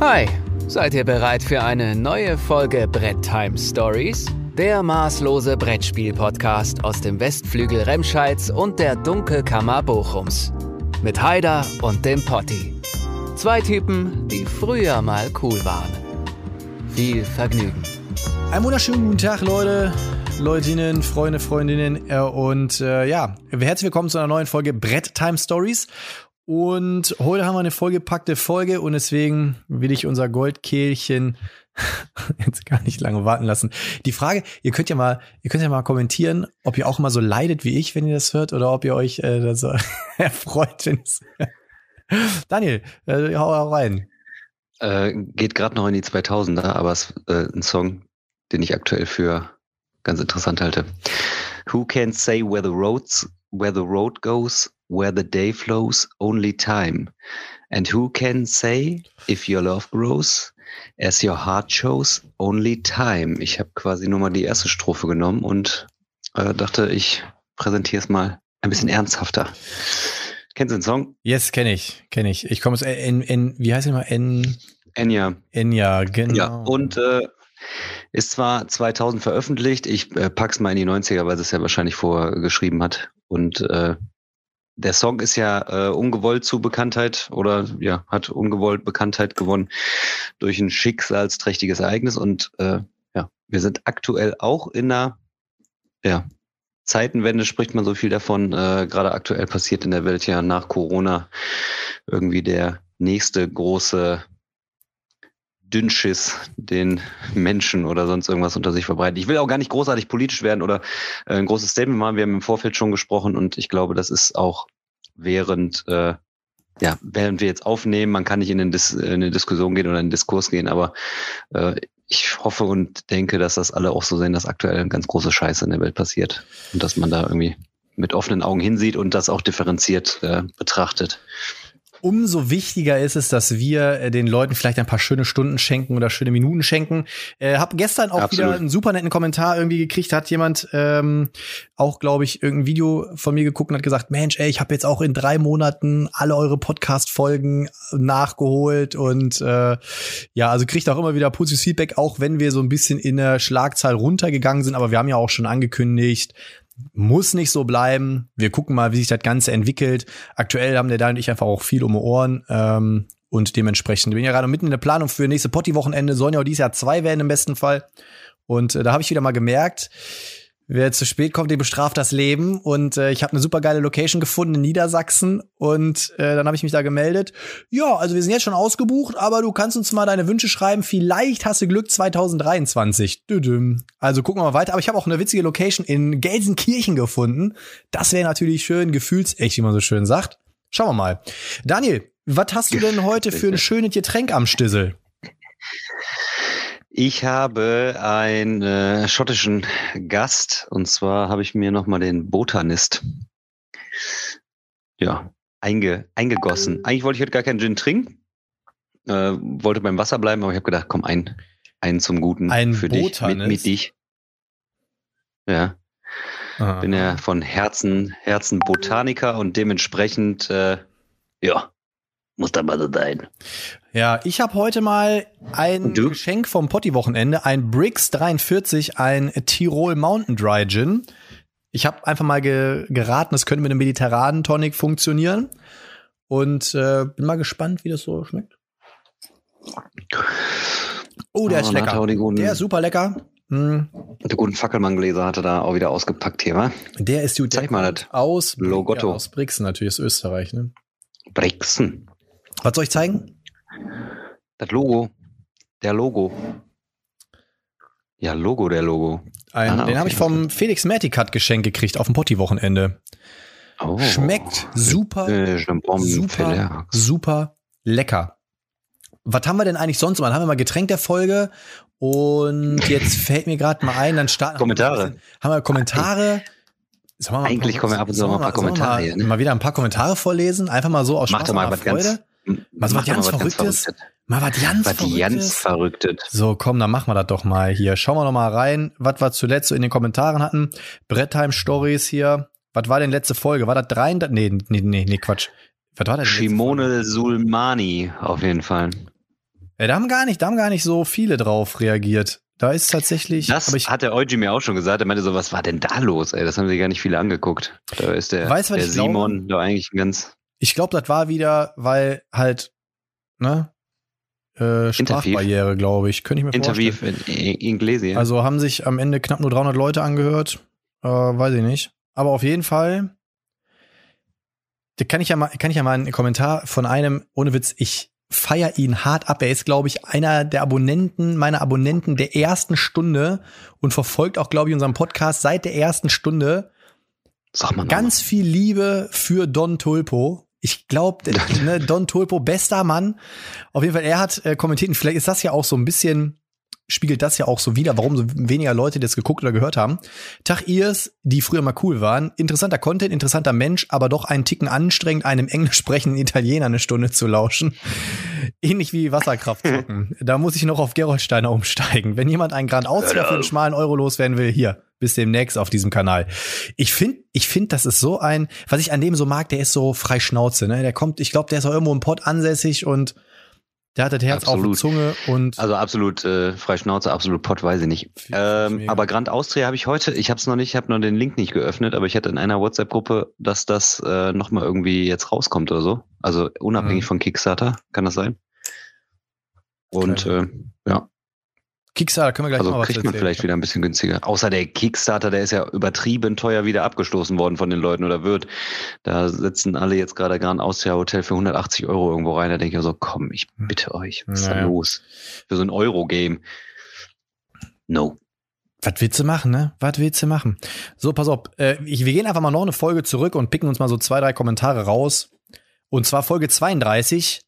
Hi, seid ihr bereit für eine neue Folge Brett Time Stories? Der maßlose Brettspiel-Podcast aus dem Westflügel Remscheids und der Dunkelkammer Bochums. Mit Haider und dem Potti. Zwei Typen, die früher mal cool waren. Viel Vergnügen. Einen wunderschönen guten Tag, Leute, Leutinnen, Freunde, Freundinnen äh, und äh, ja, herzlich willkommen zu einer neuen Folge Brett Time Stories. Und heute haben wir eine vollgepackte Folge und deswegen will ich unser Goldkehlchen jetzt gar nicht lange warten lassen. Die Frage, ihr könnt ja mal, ihr könnt ja mal kommentieren, ob ihr auch mal so leidet wie ich, wenn ihr das hört, oder ob ihr euch äh, das so erfreut. Daniel, äh, hau, rein. Äh, geht gerade noch in die 2000er, aber es ist äh, ein Song, den ich aktuell für ganz interessant halte. Who can say where the roads, where the road goes, where the day flows, only time. And who can say if your love grows, as your heart shows, only time. Ich habe quasi nur mal die erste Strophe genommen und äh, dachte, ich präsentiere es mal ein bisschen ernsthafter. Kennst du den Song? Yes, kenne ich, kenne ich. Ich komme aus N, N, wie heißt der mal? N. Enya. Enya, genau. Ja, und äh, ist zwar 2000 veröffentlicht, ich äh, pack's mal in die 90er, weil es ja wahrscheinlich vorgeschrieben hat. Und äh, der Song ist ja äh, ungewollt zu Bekanntheit oder ja, hat ungewollt Bekanntheit gewonnen durch ein schicksalsträchtiges Ereignis. Und äh, ja, wir sind aktuell auch in einer ja, Zeitenwende, spricht man so viel davon. Äh, Gerade aktuell passiert in der Welt ja nach Corona irgendwie der nächste große Dünnschiss den Menschen oder sonst irgendwas unter sich verbreiten. Ich will auch gar nicht großartig politisch werden oder äh, ein großes Statement machen. Wir haben im Vorfeld schon gesprochen und ich glaube, das ist auch während, äh, ja, während wir jetzt aufnehmen, man kann nicht in, Dis in eine Diskussion gehen oder in einen Diskurs gehen, aber äh, ich hoffe und denke, dass das alle auch so sehen, dass aktuell ein ganz große Scheiße in der Welt passiert und dass man da irgendwie mit offenen Augen hinsieht und das auch differenziert äh, betrachtet umso wichtiger ist es, dass wir äh, den Leuten vielleicht ein paar schöne Stunden schenken oder schöne Minuten schenken. Äh, hab gestern auch Absolut. wieder einen super netten Kommentar irgendwie gekriegt. Hat jemand ähm, auch, glaube ich, irgendein Video von mir geguckt und hat gesagt, Mensch, ey, ich habe jetzt auch in drei Monaten alle eure Podcast-Folgen nachgeholt und äh, ja, also kriegt auch immer wieder positives Feedback, auch wenn wir so ein bisschen in der Schlagzahl runtergegangen sind. Aber wir haben ja auch schon angekündigt, muss nicht so bleiben. Wir gucken mal, wie sich das Ganze entwickelt. Aktuell haben der da und ich einfach auch viel um die Ohren. Ähm, und dementsprechend bin ich ja gerade mitten in der Planung für nächste Potti-Wochenende. Sollen ja auch dieses Jahr zwei werden im besten Fall. Und äh, da habe ich wieder mal gemerkt, Wer zu spät kommt, dem bestraft das Leben. Und äh, ich habe eine super geile Location gefunden in Niedersachsen. Und äh, dann habe ich mich da gemeldet. Ja, also wir sind jetzt schon ausgebucht, aber du kannst uns mal deine Wünsche schreiben. Vielleicht hast du Glück 2023. Also gucken wir mal weiter. Aber ich habe auch eine witzige Location in Gelsenkirchen gefunden. Das wäre natürlich schön, gefühlsecht, wie man so schön sagt. Schauen wir mal. Daniel, was hast du denn heute für ein schönes Getränk am Stissel? Ich habe einen äh, schottischen Gast und zwar habe ich mir nochmal den Botanist ja, einge, eingegossen. Eigentlich wollte ich heute gar keinen Gin trinken, äh, wollte beim Wasser bleiben, aber ich habe gedacht, komm, ein, einen zum Guten ein für Botanist? dich, mit, mit dich. Ja. Aha. Bin ja von Herzen, Herzen Botaniker und dementsprechend, äh, ja, muss da mal so sein. Ja, ich habe heute mal ein Geschenk vom Potti-Wochenende, ein Brix 43, ein Tirol Mountain Dry Gin. Ich habe einfach mal ge geraten, es könnte mit einem mediterranen Tonic funktionieren. Und äh, bin mal gespannt, wie das so schmeckt. Oh, der oh, ist lecker. Der ist super lecker. Hm. Der guten Fackelmann-Gläser hatte da auch wieder ausgepackt hier, wa? Der ist die Zeig mal das. Aus, Logotto. Ja, aus Brixen natürlich, ist Österreich, ne? Brixen. Was soll ich zeigen? Das Logo. Der Logo. Ja, Logo, der Logo. Ein, ah, den habe ich vom Felix Mertikat geschenkt gekriegt auf dem Potti-Wochenende. Oh. Schmeckt super, äh, super, super lecker. Was haben wir denn eigentlich sonst mal? Haben wir mal Getränk der Folge und jetzt fällt mir gerade mal ein, dann starten Kommentare. Haben wir, Kommentare. Mal Eigentlich kommen wir ab und zu mal ein paar Kommentare. Mal, ne? mal wieder ein paar Kommentare vorlesen, einfach mal so aus Spaß Mach doch mal was Freude. Ganz was was ganz Verrücktes? Mal was ganz was Verrücktes? ganz Verrücktes. So, komm, dann machen wir das doch mal hier. Schauen wir noch mal rein, was wir zuletzt so in den Kommentaren hatten. Brettheim Stories hier. Was war denn letzte Folge? War das drei? Nee, nee, nee, nee, Quatsch. Was war das? Shimone Sulmani, auf jeden Fall. Ja, da haben gar nicht, da haben gar nicht so viele drauf reagiert. Da ist tatsächlich. Das ich, hat der Eugi mir auch schon gesagt. Er meinte so, was war denn da los? Ey, das haben sich gar nicht viele angeguckt. Da ist der, Weißt der Simon da eigentlich ein ganz. Ich glaube, das war wieder, weil halt, ne? Äh, Sprachbarriere, glaube ich. Könnte ich mir Interview vorstellen. in, in Inglesi. Also haben sich am Ende knapp nur 300 Leute angehört. Äh, weiß ich nicht. Aber auf jeden Fall. Da kann ich ja mal, kann ich ja mal einen Kommentar von einem, ohne Witz, ich feier ihn hart ab. Er ist, glaube ich, einer der Abonnenten, meiner Abonnenten der ersten Stunde und verfolgt auch, glaube ich, unseren Podcast seit der ersten Stunde. Sag mal Ganz viel Liebe für Don Tulpo. Ich glaube, ne, Don Tulpo, bester Mann. Auf jeden Fall, er hat äh, kommentiert, und vielleicht ist das ja auch so ein bisschen, spiegelt das ja auch so wieder, warum so weniger Leute das geguckt oder gehört haben. Tag Irs, die früher mal cool waren. Interessanter Content, interessanter Mensch, aber doch einen Ticken anstrengend, einem englisch sprechenden Italiener eine Stunde zu lauschen. Ähnlich wie Wasserkraft zocken. da muss ich noch auf Gerolsteiner umsteigen. Wenn jemand einen Grand Ausfall für einen schmalen Euro loswerden will, hier, bis demnächst auf diesem Kanal. Ich finde, ich finde, das ist so ein, was ich an dem so mag, der ist so frei Schnauze, ne? Der kommt, ich glaube, der ist auch irgendwo im Pott ansässig und der hat das Herz auf der Absolut. Zunge und Also absolut äh, Freischnauze, absolut Pott, weiß ich nicht. Ähm, aber Grand Austria habe ich heute, ich habe es noch nicht, ich habe noch den Link nicht geöffnet, aber ich hatte in einer WhatsApp-Gruppe, dass das äh, nochmal irgendwie jetzt rauskommt oder so. Also unabhängig Mhm. von Kickstarter, kann das sein? Und äh, ja, Kickstarter können wir gleich also noch was kriegt man erzählen. vielleicht wieder ein bisschen günstiger. Außer der Kickstarter, der ist ja übertrieben teuer wieder abgestoßen worden von den Leuten oder wird. Da sitzen alle jetzt gerade Grand Austria Hotel für 180 Euro irgendwo rein. Da denke ich so, komm, ich bitte euch, was ist da los? Für so ein Euro-Game. No. Was willst du machen, ne? Was willst du machen? So, pass auf. Äh, ich, wir gehen einfach mal noch eine Folge zurück und picken uns mal so zwei, drei Kommentare raus. Und zwar Folge 32.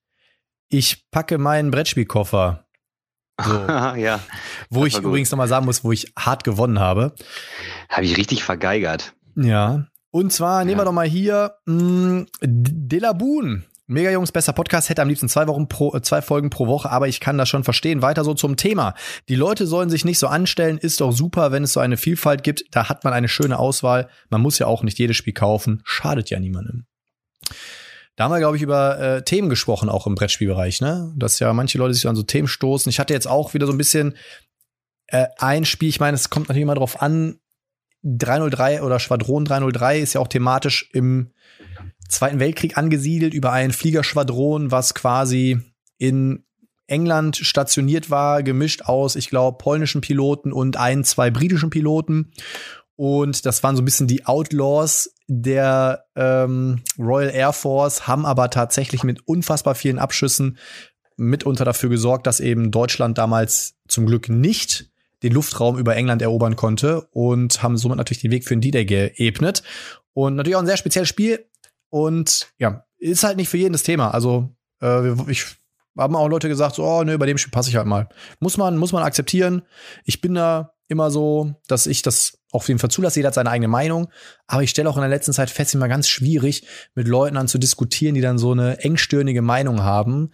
Ich packe meinen Brettspielkoffer. So. ja, Wo ich übrigens nochmal sagen muss, wo ich hart gewonnen habe. habe ich richtig vergeigert. Ja. Und zwar nehmen wir Ja. doch mal hier mh, Delabun. Mega Jungs, besser Podcast, hätte am liebsten zwei Wochen pro, äh, zwei Folgen pro Woche, aber ich kann das schon verstehen. Weiter so zum Thema. Die Leute sollen sich nicht so anstellen, ist doch super, wenn es so eine Vielfalt gibt. Da hat man eine schöne Auswahl. Man muss ja auch nicht jedes Spiel kaufen. Schadet ja niemandem. Da haben wir, glaube ich, über äh, Themen gesprochen, auch im Brettspielbereich, ne? Dass ja manche Leute sich an so Themen stoßen. Ich hatte jetzt auch wieder so ein bisschen äh, ein Spiel, ich meine, es kommt natürlich immer drauf an, 303 oder Schwadron 303 ist ja auch thematisch im Zweiten Weltkrieg angesiedelt über ein Fliegerschwadron, was quasi in England stationiert war, gemischt aus, ich glaube, polnischen Piloten und ein, zwei britischen Piloten. Und das waren so ein bisschen die Outlaws der ähm, Royal Air Force, haben aber tatsächlich mit unfassbar vielen Abschüssen mitunter dafür gesorgt, dass eben Deutschland damals zum Glück nicht den Luftraum über England erobern konnte und haben somit natürlich den Weg für den D-Day geebnet. Und natürlich auch ein sehr spezielles Spiel. Und ja, ist halt nicht für jeden das Thema. Also, äh, ich haben auch Leute gesagt, so, oh, ne, bei dem Spiel passe ich halt mal. Muss man, muss man akzeptieren. Ich bin da immer so, dass ich das auf jeden Fall zulasse. Jeder hat seine eigene Meinung. Aber ich stelle auch in der letzten Zeit fest, immer ganz schwierig, mit Leuten an zu diskutieren, die dann so eine engstirnige Meinung haben.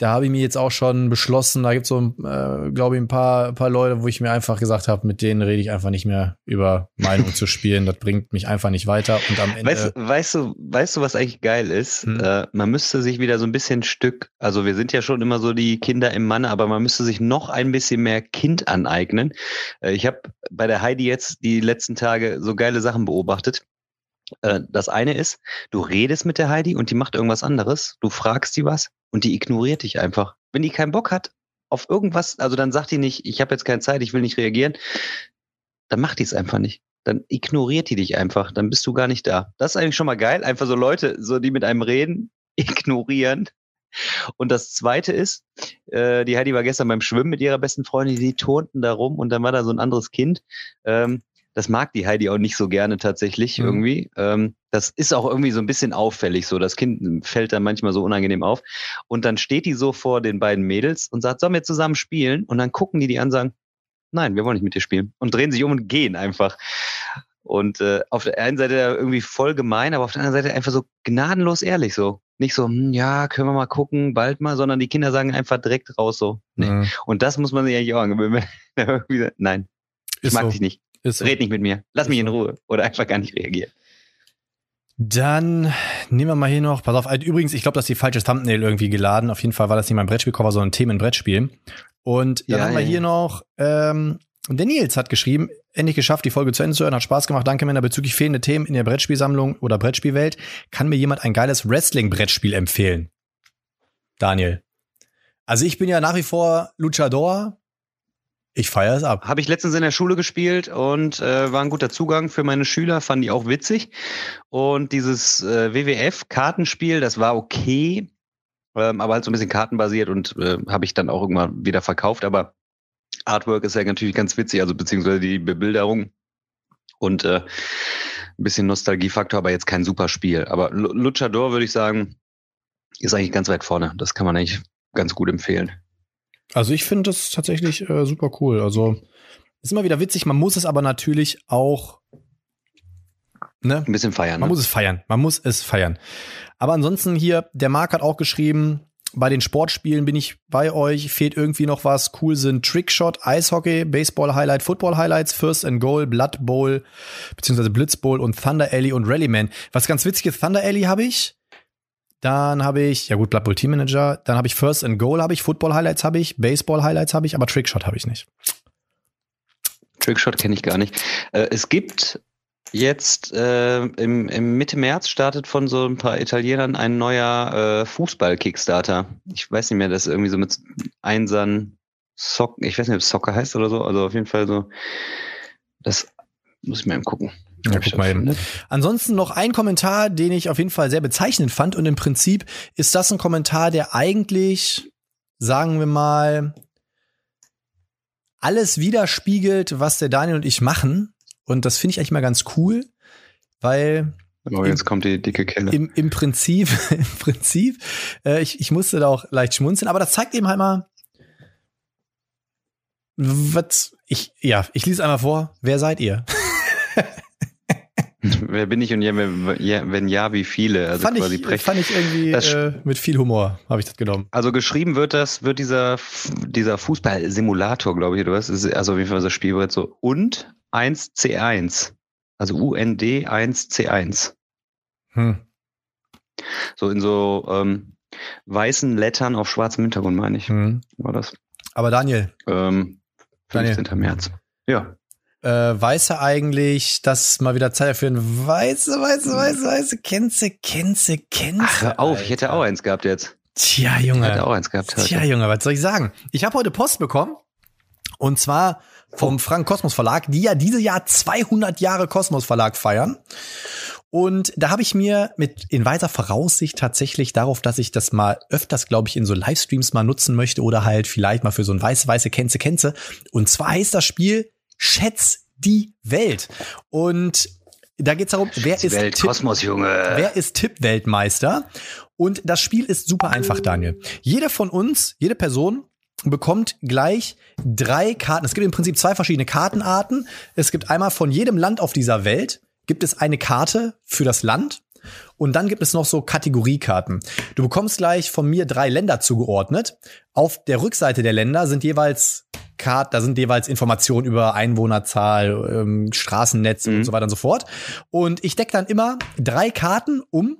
Da habe ich mir jetzt auch schon beschlossen, da gibt es so, äh, glaube ich, ein paar, ein paar Leute, wo ich mir einfach gesagt habe, mit denen rede ich einfach nicht mehr über Meinung zu spielen. Das bringt mich einfach nicht weiter. Und am Ende. Weißt, weißt du, weißt du, was eigentlich geil ist? Hm. Äh, man müsste sich wieder so ein bisschen Stück, also wir sind ja schon immer so die Kinder im Manne, aber man müsste sich noch ein bisschen mehr Kind aneignen. Äh, ich habe bei der Heidi jetzt die letzten Tage so geile Sachen beobachtet. Äh, das eine ist, du redest mit der Heidi und die macht irgendwas anderes. Du fragst die was und die ignoriert dich einfach. Wenn die keinen Bock hat auf irgendwas, also dann sagt die nicht, ich habe jetzt keine Zeit, ich will nicht reagieren, dann macht die es einfach nicht. Dann ignoriert die dich einfach, dann bist du gar nicht da. Das ist eigentlich schon mal geil, einfach so Leute, so die mit einem reden, ignorieren. Und das zweite ist, äh, die Heidi war gestern beim Schwimmen mit ihrer besten Freundin, die turnten da rum und dann war da so ein anderes Kind. Ähm, das mag die Heidi auch nicht so gerne tatsächlich Mhm. irgendwie. Ähm, das ist auch irgendwie so ein bisschen auffällig so. Das Kind fällt dann manchmal so unangenehm auf. Und dann steht die so vor den beiden Mädels und sagt, sollen wir zusammen spielen? Und dann gucken die die an und sagen, nein, wir wollen nicht mit dir spielen. Und drehen sich um und gehen einfach. Und äh, auf der einen Seite irgendwie voll gemein, aber auf der anderen Seite einfach so gnadenlos ehrlich so. Nicht so, hm, ja, können wir mal gucken, bald mal, sondern die Kinder sagen einfach direkt raus so. Nee. Mhm. Und das muss man sich eigentlich auch angewöhnen. Nein, ich Ist mag so. dich nicht. Ist. Red nicht mit mir. Lass Ist mich in. Ruhe. Oder einfach gar nicht reagieren. Dann nehmen wir mal hier noch, pass auf, also übrigens, ich glaube, dass die falsche Thumbnail irgendwie geladen. Auf jeden Fall war das nicht mein Brettspielcover, sondern ein Themenbrettspiel. Und dann ja, haben wir ja, hier noch, ähm, der Nils hat geschrieben, endlich geschafft, die Folge zu Ende zu hören, hat Spaß gemacht. Danke, Männer. Bezüglich fehlende Themen in der Brettspielsammlung oder Brettspielwelt, kann mir jemand ein geiles Wrestling-Brettspiel empfehlen? Daniel. Also ich bin ja nach wie vor Luchador. Ich feiere es ab. Habe ich letztens in der Schule gespielt und äh, war ein guter Zugang für meine Schüler, fanden die auch witzig. Und dieses äh, WWF-Kartenspiel, das war okay, ähm, aber halt so ein bisschen kartenbasiert und äh, habe ich dann auch irgendwann wieder verkauft. Aber Artwork ist ja natürlich ganz witzig, also beziehungsweise die Bebilderung und äh, ein bisschen Nostalgiefaktor, aber jetzt kein super Spiel. Aber Luchador würde ich sagen, ist eigentlich ganz weit vorne. Das kann man eigentlich ganz gut empfehlen. Also ich finde das tatsächlich äh, super cool. Also ist immer wieder witzig, man muss es aber natürlich auch ne? ein bisschen feiern. Man ne? muss es feiern. Man muss es feiern. Aber ansonsten hier, der Marc hat auch geschrieben, bei den Sportspielen bin ich bei euch, fehlt irgendwie noch was. Cool sind Trickshot, Eishockey, Baseball Highlight, Football Highlights, First and Goal, Blood Bowl, beziehungsweise Blitz Bowl und Thunder Alley und Rallyman. Was ganz witzig ist, Thunder Alley habe ich. Dann habe ich, ja gut, Blood Bowl Team Manager. Dann habe ich First and Goal habe ich, Football Highlights habe ich, Baseball Highlights habe ich, aber Trickshot habe ich nicht. Trickshot kenne ich gar nicht. Äh, es gibt jetzt äh, im, im, Mitte März startet von so ein paar Italienern ein neuer äh, Fußball-Kickstarter. Ich weiß nicht mehr, das ist irgendwie so mit Einsern Socken, ich weiß nicht, ob es Soccer heißt oder so, also auf jeden Fall so. Das muss ich mal eben gucken. Ja, guck mal eben. Ansonsten noch ein Kommentar, den ich auf jeden Fall sehr bezeichnend fand. Und im Prinzip ist das ein Kommentar, der eigentlich, sagen wir mal, alles widerspiegelt, was der Daniel und ich machen. Und das finde ich eigentlich mal ganz cool, weil Oh, jetzt Im, kommt die dicke Kelle. Im, im Prinzip, im Prinzip, äh, ich, ich musste da auch leicht schmunzeln, aber das zeigt eben halt mal, was, ich, ja, ich lese einmal vor, wer seid ihr? Wer bin ich und ja, wenn ja, wie viele? Also fand, quasi ich, fand ich irgendwie äh, mit viel Humor, habe ich das genommen. Also geschrieben wird das, wird dieser, dieser Fußball-Simulator, glaube ich, du hast, also auf jeden Fall das Spielbrett so und 1C1. Also UND 1C1. Hm. So in so ähm, weißen Lettern auf schwarzem Hintergrund, meine ich. Hm. War das. Aber Daniel. Ähm, 15. Daniel. März. Ja äh, weiß er eigentlich, dass mal wieder Zeit für ein weiße, weiße, weiße, weiße Kenze, Kenze, Kenze. Ach, hör auf, ich hätte auch eins gehabt jetzt. Tja, Junge. Ich hätte auch eins gehabt heute. Tja, Junge, was soll ich sagen? Ich habe heute Post bekommen. Und zwar vom Frank Kosmos Verlag, die ja dieses Jahr 200 Jahre Kosmos Verlag feiern. Und da habe ich mir mit in weiter Voraussicht tatsächlich darauf, dass ich das mal öfters, glaube ich, in so Livestreams mal nutzen möchte oder halt vielleicht mal für so ein weiße, weiße Kenze, Kenze. Und zwar heißt das Spiel Schätz die Welt. Und da geht es darum, wer ist, Welt, Tipp, Kosmos, Junge. wer ist Tippweltmeister? Und das Spiel ist super einfach, Daniel. Jeder von uns, jede Person bekommt gleich drei Karten. Es gibt im Prinzip zwei verschiedene Kartenarten. Es gibt einmal von jedem Land auf dieser Welt gibt es eine Karte für das Land und dann gibt es noch so Kategoriekarten. Du bekommst gleich von mir drei Länder zugeordnet. Auf der Rückseite der Länder sind jeweils Karten, da sind jeweils Informationen über Einwohnerzahl, ähm, Straßennetz mhm. und so weiter und so fort. Und ich decke dann immer drei Karten um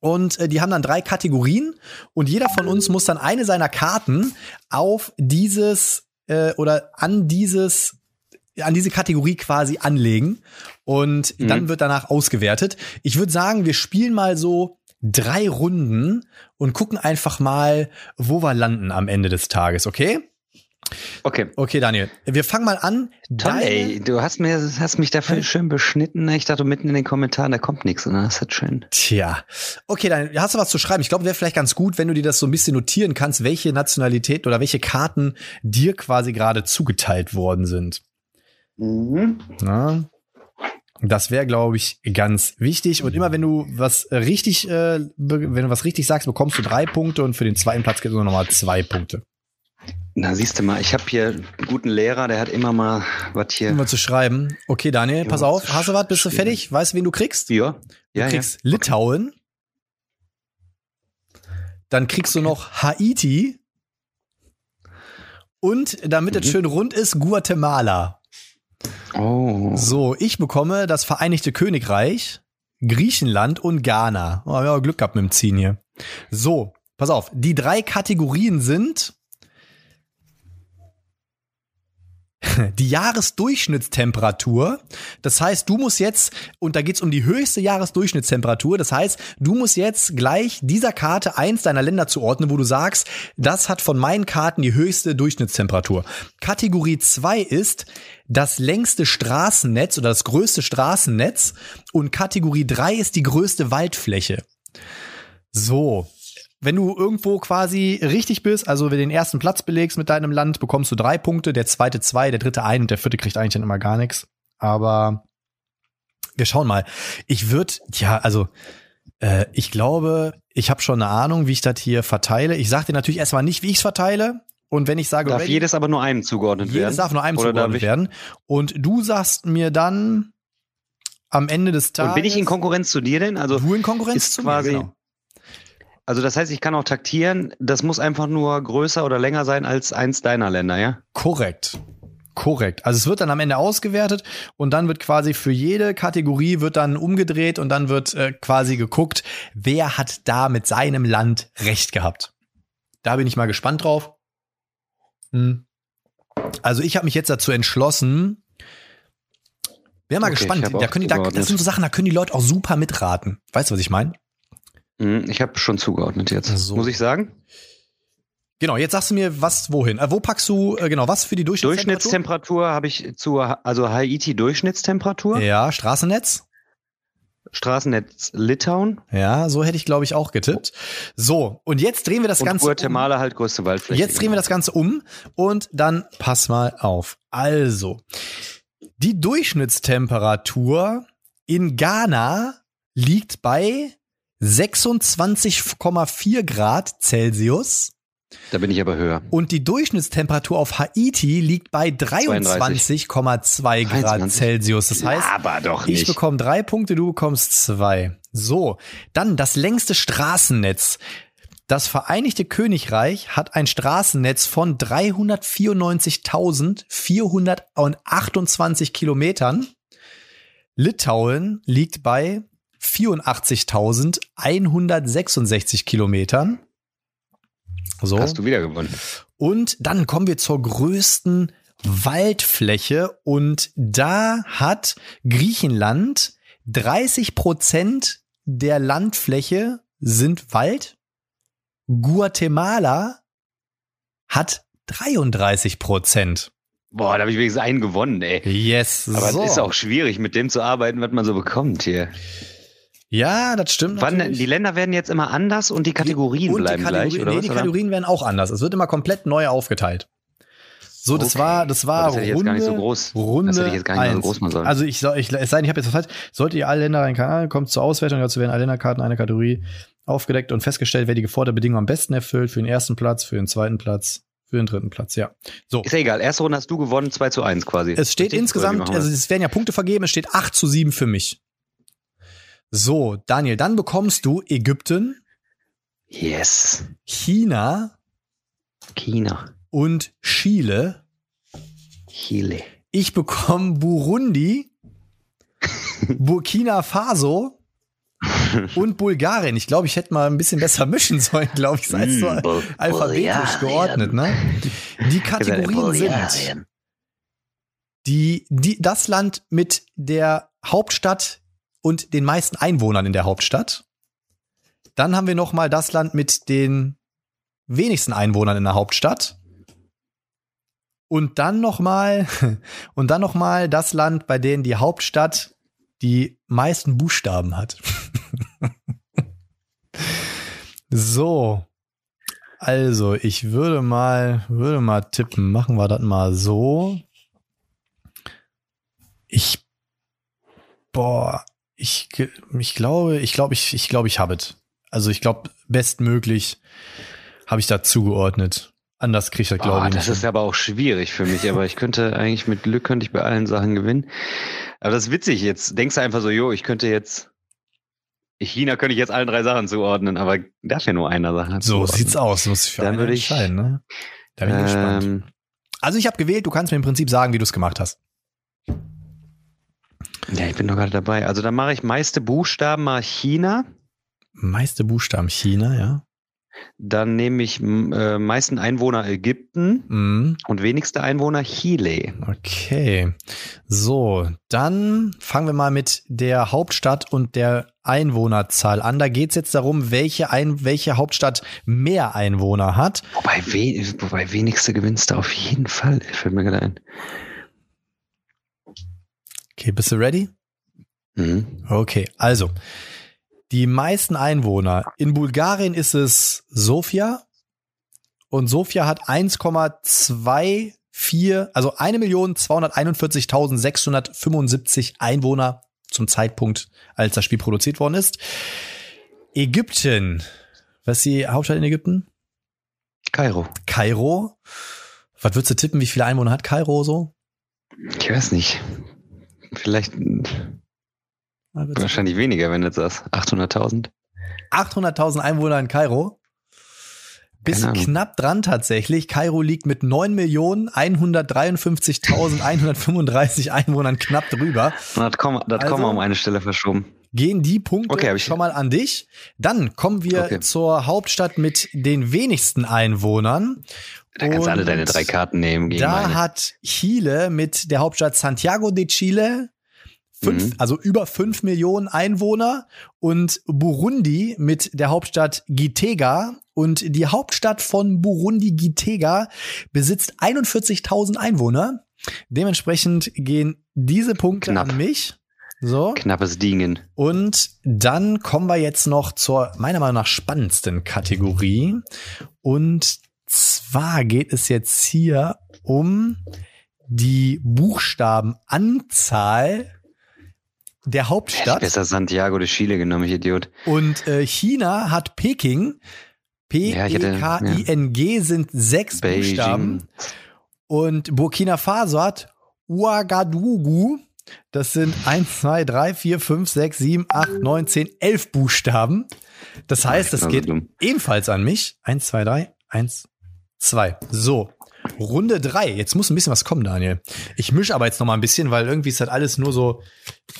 und äh, die haben dann drei Kategorien und jeder von uns muss dann eine seiner Karten auf dieses äh, oder an dieses an diese Kategorie quasi anlegen und mhm. dann wird danach ausgewertet. Ich würde sagen, wir spielen mal so drei Runden und gucken einfach mal, wo wir landen am Ende des Tages, okay? Okay. Okay, Daniel. Wir fangen mal an. Toll, ey, du hast mir, hast mich dafür hm? schön beschnitten. Ich dachte mitten in den Kommentaren, da kommt nichts. Und das ist schön. Tja. Okay, dann hast du was zu schreiben. Ich glaube, wäre vielleicht ganz gut, wenn du dir das so ein bisschen notieren kannst, welche Nationalität oder welche Karten dir quasi gerade zugeteilt worden sind. Mhm. Na, das wäre, glaube ich, ganz wichtig. Und immer wenn du was richtig, äh, wenn du was richtig sagst, bekommst du drei Punkte und für den zweiten Platz gibt es nur noch mal zwei Punkte. Na, siehst du mal, ich habe hier einen guten Lehrer, der hat immer mal was hier. Immer zu schreiben. Okay, Daniel, pass auf. Hast du was? Bist du fertig? Weißt du, wen du kriegst? Ja. Du ja, kriegst ja. Litauen. Dann kriegst okay. du noch Haiti. Und damit mhm. es schön rund ist, Guatemala. Oh. So, ich bekomme das Vereinigte Königreich, Griechenland und Ghana. Oh, wir haben Glück gehabt mit dem Ziehen hier. So, pass auf. Die drei Kategorien sind die Jahresdurchschnittstemperatur. Das heißt, du musst jetzt, und da geht's um die höchste Jahresdurchschnittstemperatur, das heißt, du musst jetzt gleich dieser Karte eins deiner Länder zuordnen, wo du sagst, das hat von meinen Karten die höchste Durchschnittstemperatur. Kategorie zwei ist das längste Straßennetz oder das größte Straßennetz und Kategorie drei ist die größte Waldfläche. So, wenn du irgendwo quasi richtig bist, also wenn du den ersten Platz belegst mit deinem Land, bekommst du drei Punkte, der zweite zwei, der dritte ein und der vierte kriegt eigentlich dann immer gar nichts. Aber wir schauen mal. Ich würde, ja, also äh, ich glaube, ich habe schon eine Ahnung, wie ich das hier verteile. Ich sage dir natürlich erstmal nicht, wie ich es verteile. Und wenn ich sage, darf ready, jedes aber nur einem zugeordnet jedes werden. Jedes darf nur einem Oder zugeordnet werden. Und du sagst mir dann am Ende des Tages. Und bin ich in Konkurrenz zu dir denn? Also du in Konkurrenz zu quasi, mir, genau. Also das heißt, ich kann auch taktieren. Das muss einfach nur größer oder länger sein als eins deiner Länder, ja? Korrekt. Korrekt. Also es wird dann am Ende ausgewertet und dann wird quasi für jede Kategorie wird dann umgedreht und dann wird äh, quasi geguckt, wer hat da mit seinem Land recht gehabt. Da bin ich mal gespannt drauf. Hm. Also ich habe mich jetzt dazu entschlossen. Wäre mal okay, gespannt. Da können die, da, das sind so Sachen, da können die Leute auch super mitraten. Weißt du, was ich meine? Hm, ich habe schon zugeordnet jetzt. So. Muss ich sagen? Genau, jetzt sagst du mir, was wohin? Äh, wo packst du, äh, genau, was für die Durchschnittstemperatur? Durchschnittstemperatur habe ich zu, also Haiti Durchschnittstemperatur. Ja, Straßennetz. Straßennetz Litauen. Ja, so hätte ich, glaube ich, auch getippt. So, und jetzt drehen wir das und Ganze Guatemala um. halt größte Waldfläche. Jetzt drehen wir das Ganze um und dann pass mal auf. Also, die Durchschnittstemperatur in Ghana liegt bei 26,4 Grad Celsius. Da bin ich aber höher. Und die Durchschnittstemperatur auf Haiti liegt bei 23,2 Grad Celsius. Das heißt, ich bekomme drei Punkte, du bekommst zwei. So, dann das längste Straßennetz. Das Vereinigte Königreich hat ein Straßennetz von 394.428 Kilometern. Litauen liegt bei 84.166 Kilometern. So. Hast du wieder gewonnen. Und dann kommen wir zur größten Waldfläche und da hat Griechenland 30 Prozent der Landfläche sind Wald. Guatemala hat 33 Prozent. Boah, da habe ich wenigstens einen gewonnen, ey. Yes. Aber so. es ist auch schwierig, mit dem zu arbeiten, was man so bekommt hier. Ja, das stimmt. Wann, die Länder werden jetzt immer anders und die Kategorien und bleiben die Kategorien, gleich, oder nee, was, die Kategorien werden auch anders. Es wird immer komplett neu aufgeteilt. So, das okay. war, das war das Runde, jetzt gar nicht so groß. Runde das hätte ich jetzt gar nicht eins. so groß machen sollen. Also ich, ich, es sei denn, ich habe jetzt was falsch. Solltet ihr alle Länder einen Kanal, kommt zur Auswertung, dazu werden alle Länderkarten einer Kategorie aufgedeckt und festgestellt, wer die geforderte Bedingung am besten erfüllt, für den ersten Platz, für den zweiten Platz, für den dritten Platz, ja. So. Ist ja egal, erste Runde hast du gewonnen, 2 zu 1 quasi. Es steht Richtig? insgesamt, also es werden ja Punkte vergeben, es steht 8 zu 7 für mich. So, Daniel, dann bekommst du Ägypten. Yes. China. China. Und Chile. Chile. Ich bekomme Burundi, Burkina Faso und Bulgarien. Ich glaube, ich hätte mal ein bisschen besser mischen sollen, glaube ich. Sei so mm, alphabetisch geordnet, ne? Die Kategorien sind die, die, das Land mit der Hauptstadt und den meisten Einwohnern in der Hauptstadt. Dann haben wir noch mal das Land mit den wenigsten Einwohnern in der Hauptstadt. Und dann noch mal und dann noch mal das Land, bei dem die Hauptstadt die meisten Buchstaben hat. so. Also, ich würde mal würde mal tippen, machen wir das mal so. Ich boah, ich, ich glaube, ich glaube, ich, ich glaube, ich habe es. Also ich glaube, bestmöglich habe ich da zugeordnet. Anders kriege ich das, glaube ich, nicht. Das ist aber auch schwierig für mich, aber ich könnte eigentlich mit Glück könnte ich bei allen Sachen gewinnen. Aber das ist witzig, jetzt denkst du einfach so, jo, ich könnte jetzt China könnte ich jetzt allen drei Sachen zuordnen, aber darf ja nur einer Sache. So zuordnen. sieht's aus, muss ich für Dann würde ich entscheiden, ne? Da bin ich ähm, gespannt. Also ich habe gewählt, du kannst mir im Prinzip sagen, wie du es gemacht hast. Ja, ich bin noch gerade dabei. Also da mache ich meiste Buchstaben mal China. Meiste Buchstaben China, ja. Dann nehme ich äh, meisten Einwohner Ägypten Mhm. und wenigste Einwohner Chile. Okay. So, dann fangen wir mal mit der Hauptstadt und der Einwohnerzahl an. Da geht's jetzt darum, welche, Ein welche Hauptstadt mehr Einwohner hat. Wobei, we wobei wenigste gewinnst du auf jeden Fall. Fällt mir gerade ein. Okay, bist du ready? Mhm. Okay, also die meisten Einwohner in Bulgarien ist es Sofia und Sofia hat 1,24, also 1.241.675 Einwohner zum Zeitpunkt, als das Spiel produziert worden ist. Ägypten, was ist die Hauptstadt in Ägypten? Kairo. Kairo. Was würdest du tippen, wie viele Einwohner hat Kairo so? Ich weiß nicht. Vielleicht wahrscheinlich weniger, wenn du das sagst. 800.000. 800.000 Einwohner in Kairo. Bist knapp dran tatsächlich. Kairo liegt mit 9.153.135 Einwohnern knapp drüber. Das Komma, das Also- Komma um eine Stelle verschoben. Gehen die Punkte Okay, schon mal an dich. Dann kommen wir Okay. zur Hauptstadt mit den wenigsten Einwohnern. Da kannst du alle deine drei Karten nehmen gegen Da meine. hat Chile mit der Hauptstadt Santiago de Chile fünf, Mhm. also über fünf Millionen Einwohner und Burundi mit der Hauptstadt Gitega und die Hauptstadt von Burundi Gitega besitzt 41.000 Einwohner. Dementsprechend gehen diese Punkte Knapp. an mich. So. Knappes Dingen. Und dann kommen wir jetzt noch zur meiner Meinung nach spannendsten Kategorie. Und zwar geht es jetzt hier um die Buchstabenanzahl der Hauptstadt. besser Santiago de Chile genommen, ich Idiot. Und äh, China hat Peking. Ja, P-E-K-I-N-G sind sechs Buchstaben. Und Burkina Faso hat Ouagadougou. Das sind 1, 2, 3, 4, 5, 6, 7, 8, 9, 10, 11 Buchstaben. Das heißt, so geht ebenfalls an mich. 1, 2, 3, 1, 2. So, Runde 3. Jetzt muss ein bisschen was kommen, Daniel. Ich mische aber jetzt noch mal ein bisschen, weil irgendwie ist das alles nur so,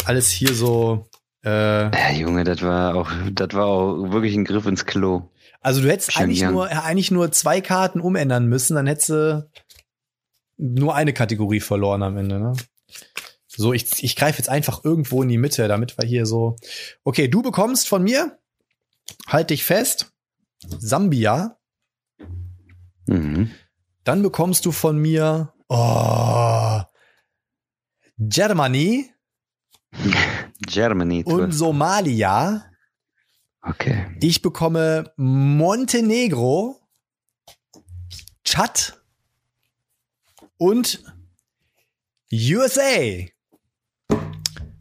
alles hier so. Äh, Ja, Junge, das war auch, das war auch wirklich ein Griff ins Klo. also du hättest Schön eigentlich nur, eigentlich nur zwei Karten umändern müssen, dann hättest du nur eine Kategorie verloren am Ende. Ne? So, ich, ich greife jetzt einfach irgendwo in die Mitte, damit wir hier so. Okay, du bekommst von mir, halt dich fest, Sambia. Mhm. Dann bekommst du von mir oh, Germany Germany. und Somalia. Okay. Ich bekomme Montenegro, Tschad und USA.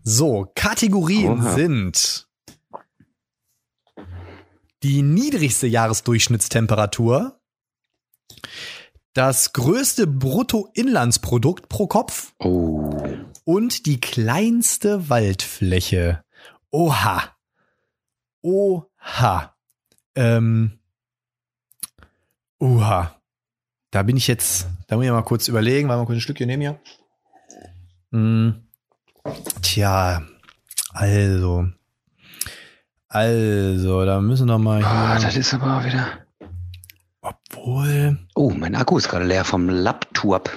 So, Kategorien Oha. sind die niedrigste Jahresdurchschnittstemperatur, das größte Bruttoinlandsprodukt pro Kopf Oh. und die kleinste Waldfläche. Oha. Oha. Ähm. Oha. Da bin ich jetzt, da muss ich mal kurz überlegen, weil wir kurz ein Stückchen nehmen hier. Hm. Tja, also. Also, da müssen wir mal Ah, hier. das ist aber auch wieder. Obwohl. Oh, mein Akku ist gerade leer vom Laptop.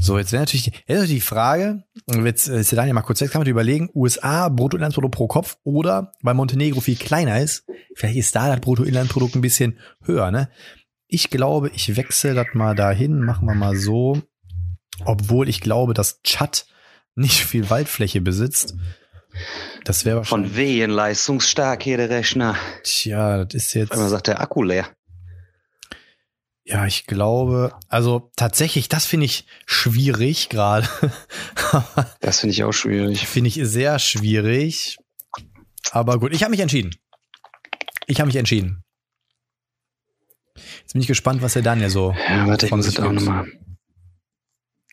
So, jetzt wäre natürlich, die- jetzt ist natürlich die Frage, jetzt äh, ist der Daniel mal kurz weg, kann man überlegen, USA Bruttoinlandsprodukt pro Kopf oder weil Montenegro viel kleiner ist, vielleicht ist da das Bruttoinlandsprodukt ein bisschen höher, ne? Ich glaube, ich wechsle das mal dahin, machen wir mal so, obwohl ich glaube, dass Tschad nicht viel Waldfläche besitzt. Das wäre wahrscheinlich, Von wehen leistungsstark hier der Rechner. tja, das ist jetzt, Einmal sagt der Akku leer. Ja, ich glaube, also tatsächlich, das finde ich schwierig gerade. Das finde ich auch schwierig. Finde ich sehr schwierig. Aber gut, ich habe mich entschieden. Ich habe mich entschieden. Jetzt bin ich gespannt, was der Daniel so. Ja, warte, ich von muss sich das auch gibt. nochmal.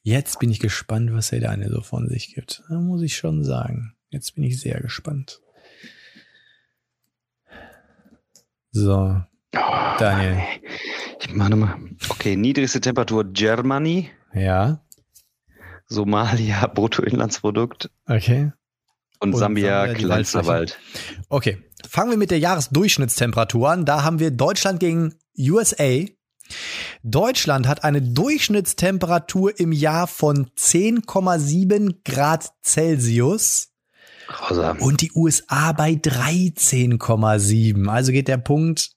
Jetzt bin ich gespannt, was der Daniel so von sich gibt. Da muss ich schon sagen. Jetzt bin ich sehr gespannt. So, Oh, Daniel. Ich nochmal. Okay, niedrigste Temperatur Germany. Ja. Somalia Bruttoinlandsprodukt. Okay. Und, und Sambia kleinster Wald. Okay, fangen wir mit der Jahresdurchschnittstemperatur an. Da haben wir Deutschland gegen USA. Deutschland hat eine Durchschnittstemperatur im Jahr von 10,7 Grad Celsius. Grausam. Und die USA bei 13,7. Also geht der Punkt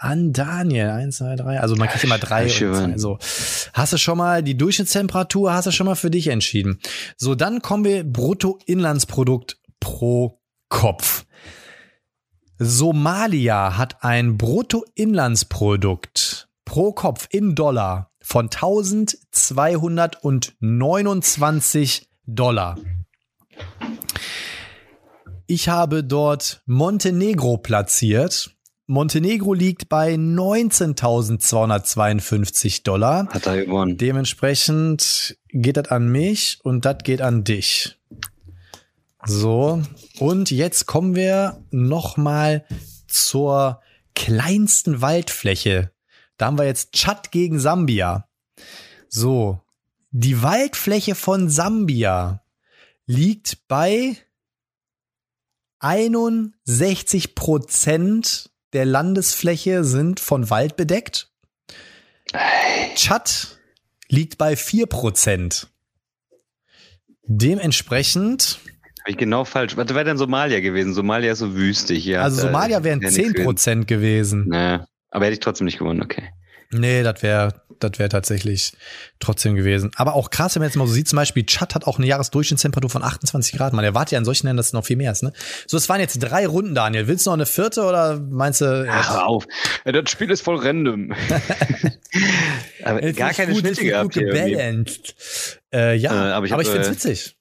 an Daniel. Eins, zwei, drei. Also man kriegt immer drei. Schön. Und zwei, so. Hast du schon mal die Durchschnittstemperatur, hast du schon mal für dich entschieden. So, dann kommen wir Bruttoinlandsprodukt pro Kopf. Somalia hat ein Bruttoinlandsprodukt pro Kopf in Dollar von 1229 Dollar. Ich habe dort Montenegro platziert. Montenegro liegt bei 19.252 Dollar. Hat er gewonnen. Dementsprechend geht das an mich und das geht an dich. So, und jetzt kommen wir noch mal zur kleinsten Waldfläche. Da haben wir jetzt Tschad gegen Sambia. So, die Waldfläche von Sambia liegt bei 61 Prozent der Landesfläche sind von Wald bedeckt. Tschad liegt bei 4 Prozent. Dementsprechend. Habe ich genau falsch. Was wäre denn Somalia gewesen? Somalia ist so wüstig, ja. Also Somalia wären 10 Prozent gewesen. Naja, aber hätte ich trotzdem nicht gewonnen, okay. Nee, das wäre das wäre tatsächlich trotzdem gewesen. Aber auch krass, wenn man jetzt mal so sieht, zum Beispiel Tschad hat auch eine Jahresdurchschnittstemperatur von 28 Grad. Man erwartet ja an solchen Ländern, dass es noch viel mehr ist. Ne? So, es waren jetzt drei Runden, Daniel. Willst du noch eine vierte oder meinst du? Ach, hör auf. Das Spiel ist voll random. aber gar keine Schnitte gehabt. Gut äh, ja, äh, aber ich, aber ich finde es äh, witzig.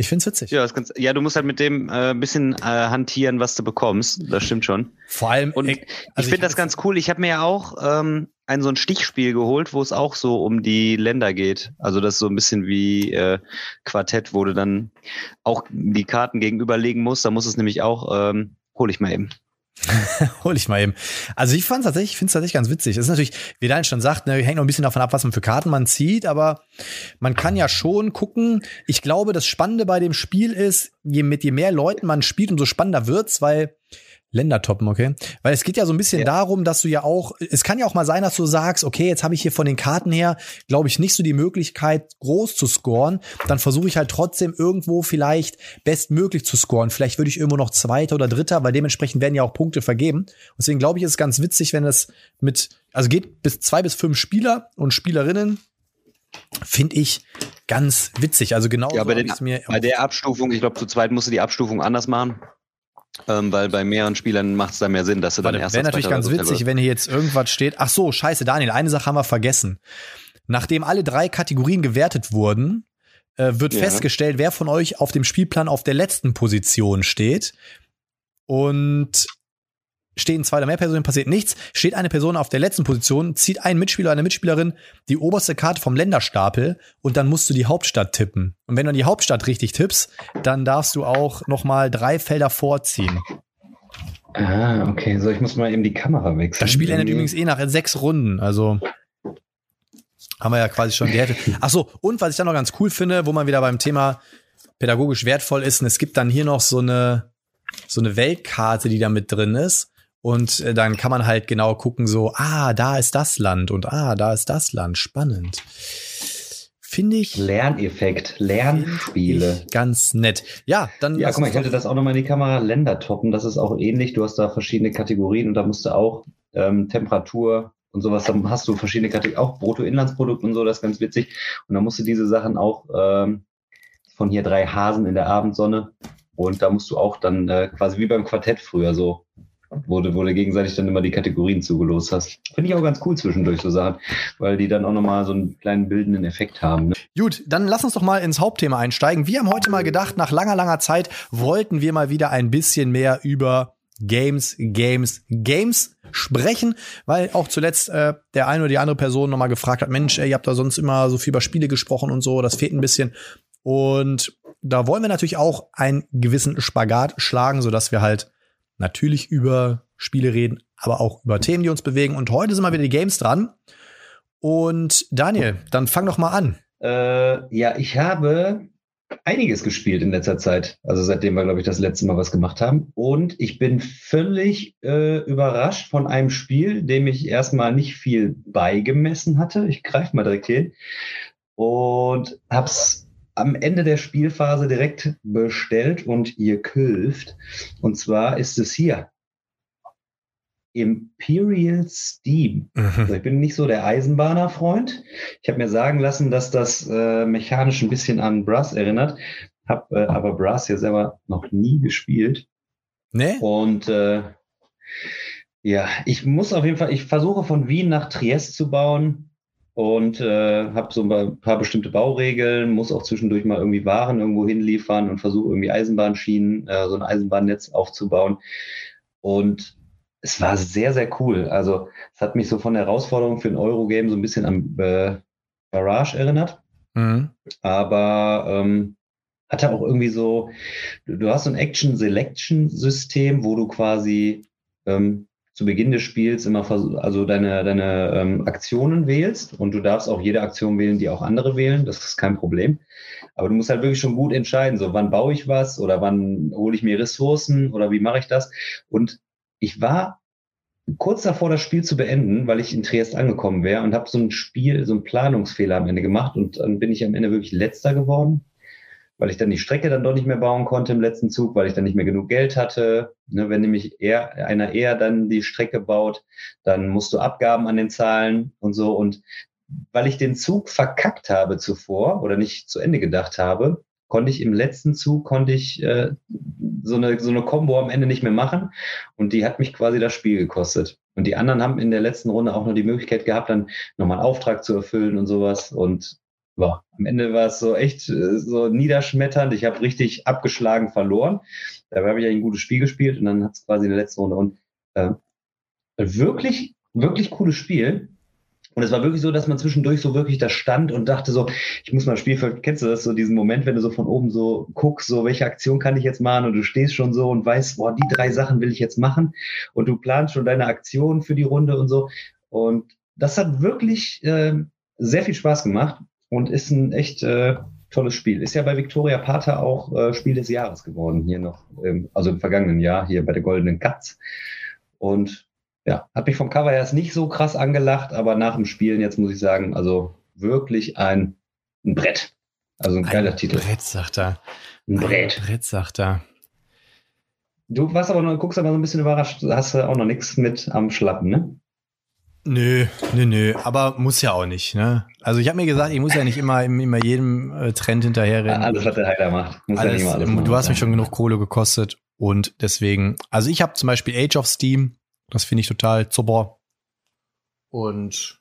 Ich find's witzig. Ja, ganz, ja, du musst halt mit dem äh, bisschen äh, hantieren, was du bekommst. Das stimmt schon. Vor allem. Und ich, also ich finde das ganz cool. Ich habe mir ja auch ähm, ein so ein Stichspiel geholt, wo es auch so um die Länder geht. Also das ist so ein bisschen wie äh, Quartett, wo du dann auch die Karten gegenüberlegen musst. Da muss es nämlich auch, ähm, hol ich mal eben. Hol ich mal eben. Also ich fand tatsächlich, ich finde es tatsächlich ganz witzig. Es ist natürlich, wie Daniel schon sagt, ne, hängt noch ein bisschen davon ab, was man für Karten man zieht, aber man kann ja schon gucken. Ich glaube, das Spannende bei dem Spiel ist, je mit je mehr Leuten man spielt, umso spannender wird's, weil Länder toppen, okay? Weil es geht ja so ein bisschen ja. darum, dass du ja auch, es kann ja auch mal sein, dass du sagst, okay, jetzt habe ich hier von den Karten her, glaube ich, nicht so die Möglichkeit, groß zu scoren. Dann versuche ich halt trotzdem irgendwo vielleicht bestmöglich zu scoren. Vielleicht würde ich irgendwo noch Zweiter oder Dritter, weil dementsprechend werden ja auch Punkte vergeben. Deswegen glaube ich, ist es ganz witzig, wenn es mit, also geht bis zwei bis fünf Spieler und Spielerinnen Finde ich ganz witzig. Also genau ja, bei, den, bei der Abstufung, ich glaube, zu zweit musst du die Abstufung anders machen. Ähm, weil bei mehreren Spielern macht es da mehr Sinn, dass du dann erst. Wäre natürlich ganz witzig, wenn hier jetzt irgendwas steht. Ach so, scheiße, Daniel, eine Sache haben wir vergessen. Nachdem alle drei Kategorien gewertet wurden, äh, wird ja. festgestellt, wer von euch auf dem Spielplan auf der letzten Position steht. Und stehen zwei oder mehr Personen, passiert nichts. Steht eine Person auf der letzten Position, zieht ein Mitspieler oder eine Mitspielerin die oberste Karte vom Länderstapel und dann musst du die Hauptstadt tippen. Und wenn du die Hauptstadt richtig tippst, dann darfst du auch noch mal drei Felder vorziehen. Ah, okay. So, ich muss mal eben die Kamera wechseln. Das Spiel endet übrigens eh nach sechs Runden. Also haben wir ja quasi schon die Hälfte. Ach so, und was ich dann noch ganz cool finde, wo man wieder beim Thema pädagogisch wertvoll ist, und es gibt dann hier noch so eine so eine Weltkarte, die da mit drin ist. Und äh, dann kann man halt genau gucken, so, ah, da ist das Land und ah, da ist das Land. Spannend. Finde ich. Lerneffekt, Lernspiele. Ganz nett. Ja, dann. Ja, guck mal, ich hätte das auch nochmal in die Kamera Länder toppen. Das ist auch ähnlich. Du hast da verschiedene Kategorien und da musst du auch ähm, Temperatur und sowas, dann hast du verschiedene Kategorien, auch Bruttoinlandsprodukt und so, das ist ganz witzig. Und dann musst du diese Sachen auch ähm, von hier drei Hasen in der Abendsonne. Und da musst du auch dann äh, quasi wie beim Quartett früher so wo du, wo du gegenseitig dann immer die Kategorien zugelost hast. Finde ich auch ganz cool zwischendurch so Sachen, weil die dann auch nochmal so einen kleinen bildenden Effekt haben. Ne? Gut, dann lass uns doch mal ins Hauptthema einsteigen. Wir haben heute mal gedacht, nach langer, langer Zeit wollten wir mal wieder ein bisschen mehr über Games, Games, Games sprechen, weil auch zuletzt äh, der eine oder die andere Person nochmal gefragt hat, Mensch, ey, ihr habt da sonst immer so viel über Spiele gesprochen und so, das fehlt ein bisschen. Und da wollen wir natürlich auch einen gewissen Spagat schlagen, sodass wir halt natürlich über Spiele reden, aber auch über Themen, die uns bewegen. Und heute sind mal wieder die Games dran. Und Daniel, dann fang doch mal an. Äh, ja, ich habe einiges gespielt in letzter Zeit. Also seitdem wir, glaube ich, das letzte Mal was gemacht haben. Und ich bin völlig äh, überrascht von einem Spiel, dem ich erstmal nicht viel beigemessen hatte. Ich greife mal direkt hin. Und hab's am Ende der Spielphase direkt bestellt und ihr külft. Und zwar ist es hier. Imperial Steam. Mhm. Also ich bin nicht so der Eisenbahner-Freund. Ich habe mir sagen lassen, dass das äh, mechanisch ein bisschen an Brass erinnert. Habe äh, aber Brass ja selber noch nie gespielt. Nee? Und äh, ja, ich muss auf jeden Fall, ich versuche von Wien nach Triest zu bauen und äh, habe so ein paar bestimmte Bauregeln, muss auch zwischendurch mal irgendwie Waren irgendwo hinliefern und versuche irgendwie Eisenbahnschienen, äh, so ein Eisenbahnnetz aufzubauen. Und es war sehr, sehr cool. Also es hat mich so von der Herausforderung für ein Eurogame so ein bisschen an äh, Barrage erinnert. Mhm. Aber ähm, hatte auch irgendwie so, du, hast so ein Action-Selection-System, wo du quasi ähm, zu Beginn des Spiels immer also deine, deine ähm, Aktionen wählst und du darfst auch jede Aktion wählen, die auch andere wählen. Das ist kein Problem. Aber du musst halt wirklich schon gut entscheiden, so wann baue ich was oder wann hole ich mir Ressourcen oder wie mache ich das. Und ich war kurz davor, das Spiel zu beenden, weil ich in Triest angekommen wäre und habe so ein Spiel, so einen Planungsfehler am Ende gemacht und dann bin ich am Ende wirklich letzter geworden, weil ich dann die Strecke dann doch nicht mehr bauen konnte im letzten Zug, weil ich dann nicht mehr genug Geld hatte. Ne, wenn nämlich eher, einer eher dann die Strecke baut, dann musst du Abgaben an den Zahlen und so. Und weil ich den Zug verkackt habe zuvor oder nicht zu Ende gedacht habe, konnte ich im letzten Zug konnte ich äh, so eine so eine Combo am Ende nicht mehr machen und die hat mich quasi das Spiel gekostet. Und die anderen haben in der letzten Runde auch noch die Möglichkeit gehabt, dann nochmal einen Auftrag zu erfüllen und sowas. Und boah, am Ende war es so echt äh, so niederschmetternd. Ich habe richtig abgeschlagen verloren. Dabei habe ich ein gutes Spiel gespielt und dann hat es quasi in der letzten Runde und äh, wirklich wirklich cooles Spiel. Und es war wirklich so, dass man zwischendurch so wirklich da stand und dachte so, ich muss mal Spiel, kennst du das, so diesen Moment, wenn du so von oben so guckst, so welche Aktion kann ich jetzt machen und du stehst schon so und weißt, boah, die drei Sachen will ich jetzt machen und du planst schon deine Aktion für die Runde und so. Und das hat wirklich äh, sehr viel Spaß gemacht und ist ein echt äh, tolles Spiel. Ist ja bei Victoria Pater auch äh, Spiel des Jahres geworden, hier noch, ähm, also im vergangenen Jahr, hier bei der Goldenen Katz. Und ja, hat mich vom Cover erst nicht so krass angelacht, aber nach dem Spielen jetzt muss ich sagen, also wirklich ein, ein Brett. Also ein, ein geiler Titel. Brett, sagt er. Ein Brett. Ein Brett, sagt er. Du warst aber noch, guckst aber so ein bisschen überrascht, hast du auch noch nichts mit am Schlappen, ne? Nö, nö, nö, aber muss ja auch nicht, ne? Also ich habe mir gesagt, ich muss ja nicht immer, immer jedem äh, Trend hinterherrennen. Alles, was der Heiler macht. Muss alles, ja alles machen, du hast mich schon genug Kohle gekostet und deswegen, also ich habe zum Beispiel Age of Steam, das finde ich total super. Und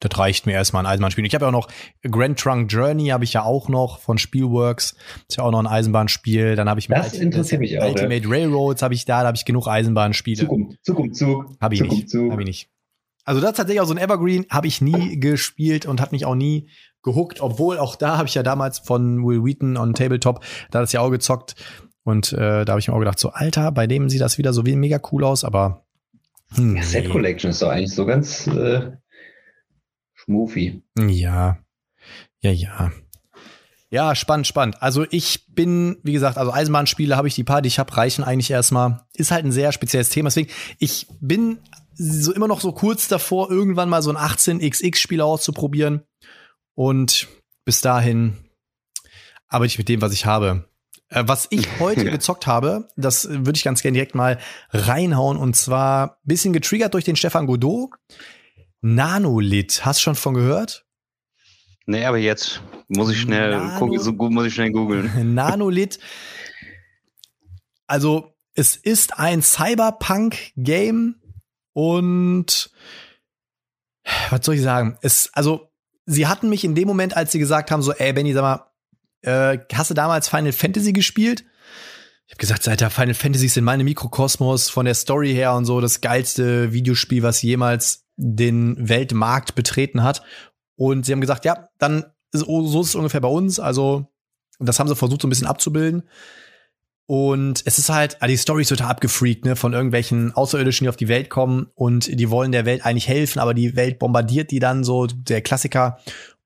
das reicht mir erstmal ein Eisenbahnspiel. Ich habe ja auch noch Grand Trunk Journey, habe ich ja auch noch von Spielworks. Ist ja auch noch ein Eisenbahnspiel. Dann habe ich das interessiert mich auch, Ultimate ja. Railroads habe ich da, da habe ich genug Eisenbahnspiele. Zug um Zug. Um Zug. Habe ich Zug nicht. Um Habe ich nicht. Also das ist tatsächlich auch so ein Evergreen, habe ich nie gespielt und hat mich auch nie gehuckt, obwohl auch da habe ich ja damals von Will Wheaton on Tabletop, da das ja auch gezockt und äh, da habe ich mir auch gedacht, so Alter, bei dem sieht das wieder so wie mega cool aus, aber hm, ja, Set Collection ist doch eigentlich so ganz äh, schmufi. Ja, ja, ja. Ja, spannend, spannend. Also ich bin, wie gesagt, also Eisenbahnspiele habe ich die paar, die ich habe, reichen eigentlich erstmal. Ist halt ein sehr spezielles Thema. Deswegen, ich bin so immer noch so kurz davor, irgendwann mal so ein 18xx-Spiel auszuprobieren. Und bis dahin arbeite ich mit dem, was ich habe. Äh, was ich heute gezockt habe, das würde ich ganz gerne direkt mal reinhauen. Und zwar bisschen getriggert durch den Stefan Godot. Nanolith, hast du schon von gehört? Nee, aber jetzt muss ich schnell Nano, gucken, so gut muss ich schnell googeln. Nanolith. Also, es ist ein Cyberpunk-Game und was soll ich sagen? Es, also, sie hatten mich in dem Moment, als sie gesagt haben, so, ey, Benny, sag mal, äh, hast du damals Final Fantasy gespielt? Ich habe gesagt, der Final Fantasy sind meine Mikrokosmos von der Story her und so das geilste Videospiel, was jemals den Weltmarkt betreten hat. Und sie haben gesagt, ja, dann so, so ist es ungefähr bei uns. Also das haben sie versucht so ein bisschen abzubilden. Und es ist halt, ah, die Story ist total abgefreakt, ne, von irgendwelchen Außerirdischen, die auf die Welt kommen und die wollen der Welt eigentlich helfen, aber die Welt bombardiert die dann so, der Klassiker.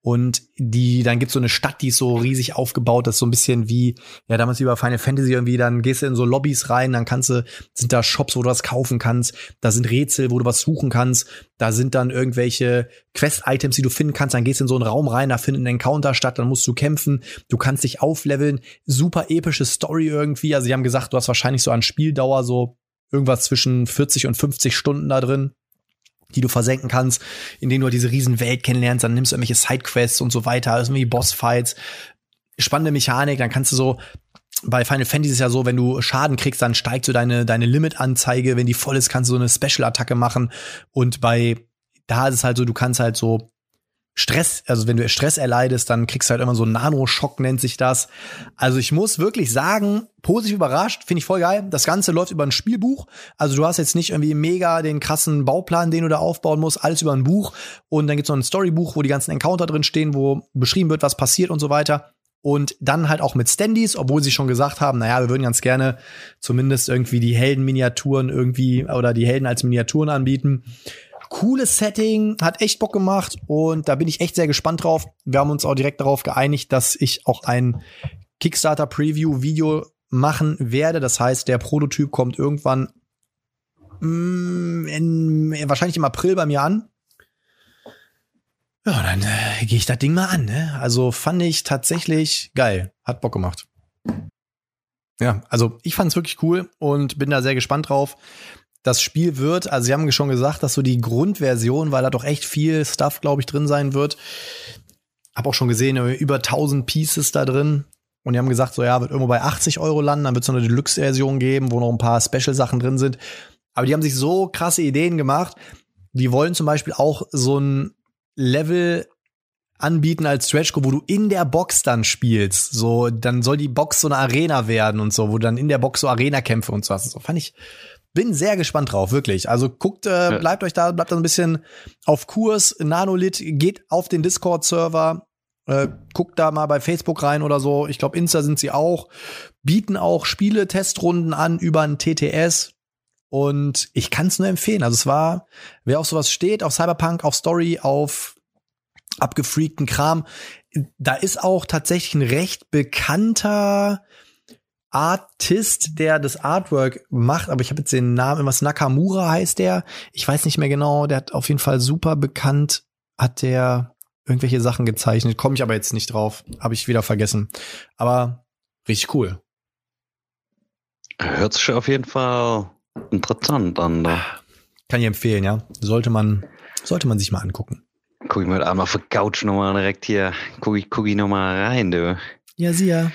Und die, dann gibt's so eine Stadt, die ist so riesig aufgebaut, das ist so ein bisschen wie, ja, damals wie bei Final Fantasy irgendwie, dann gehst du in so Lobbys rein, dann kannst du, sind da Shops, wo du was kaufen kannst, da sind Rätsel, wo du was suchen kannst, da sind dann irgendwelche Quest-Items, die du finden kannst, dann gehst du in so einen Raum rein, da findet ein Encounter statt, dann musst du kämpfen, du kannst dich aufleveln, super epische Story irgendwie, also die haben gesagt, du hast wahrscheinlich so an Spieldauer so irgendwas zwischen 40 und 50 Stunden da drin die du versenken kannst, indem du halt diese riesen Welt kennenlernst, dann nimmst du irgendwelche Sidequests und so weiter, also irgendwie Bossfights, spannende Mechanik, dann kannst du so bei Final Fantasy ist ja so, wenn du Schaden kriegst, dann steigt so deine, deine Limit-Anzeige. Wenn die voll ist, kannst du so eine Special-Attacke machen. Und bei, da ist es halt so, du kannst halt so Stress, also wenn du Stress erleidest, dann kriegst du halt immer so einen Nanoschock, nennt sich das. Also ich muss wirklich sagen, positiv überrascht, finde ich voll geil. Das Ganze läuft über ein Spielbuch. Also du hast jetzt nicht irgendwie mega den krassen Bauplan, den du da aufbauen musst, alles über ein Buch. Und dann gibt's noch ein Storybuch, wo die ganzen Encounter drin stehen, wo beschrieben wird, was passiert und so weiter. Und dann halt auch mit Standys, obwohl sie schon gesagt haben, naja, wir würden ganz gerne zumindest irgendwie die Heldenminiaturen irgendwie oder die Helden als Miniaturen anbieten. Cooles Setting, hat echt Bock gemacht und da bin ich echt sehr gespannt drauf. Wir haben uns auch direkt darauf geeinigt, dass ich auch ein Kickstarter Preview Video machen werde. Das heißt, der Prototyp kommt irgendwann mm, in, wahrscheinlich im April bei mir an. Ja, dann äh, gehe ich das Ding mal an. Ne? Also fand ich tatsächlich geil. Hat Bock gemacht. Ja, also ich fand es wirklich cool und bin da sehr gespannt drauf das Spiel wird, also sie haben schon gesagt, dass so die Grundversion, weil da doch echt viel Stuff, glaube ich, drin sein wird. Hab auch schon gesehen, über 1000 Pieces da drin. Und die haben gesagt, so ja, wird irgendwo bei 80 Euro landen, dann wird es so eine Deluxe-Version geben, wo noch ein paar Special-Sachen drin sind. Aber die haben sich so krasse Ideen gemacht. Die wollen zum Beispiel auch so ein Level anbieten als Stretch Goal, wo du in der Box dann spielst. So, dann soll die Box so eine Arena werden und so, wo du dann in der Box so Arena-Kämpfe und so hast. So fand ich, bin sehr gespannt drauf, wirklich. Also guckt, äh, bleibt euch da, bleibt da ein bisschen auf Kurs. Nanolith geht auf den Discord-Server, äh, guckt da mal bei Facebook rein oder so. Ich glaube, Insta sind sie auch. Bieten auch Spiele-Testrunden an über ein TTS. Und ich kann es nur empfehlen. Also es war, wer auf sowas steht, auf Cyberpunk, auf Story, auf abgefreakten Kram, da ist auch tatsächlich ein recht bekannter Artist, der das Artwork macht, aber ich habe jetzt den Namen, was Nakamura heißt der. Ich weiß nicht mehr genau, der hat auf jeden Fall super bekannt, hat der irgendwelche Sachen gezeichnet, komme ich aber jetzt nicht drauf, habe ich wieder vergessen. Aber richtig cool. Hört sich auf jeden Fall interessant an. Da. Kann ich empfehlen, ja. Sollte man, sollte man sich mal angucken. Guck ich mir einmal auf der Couch nochmal direkt hier, guck ich, guck ich nochmal rein, du. Ja, sie ja.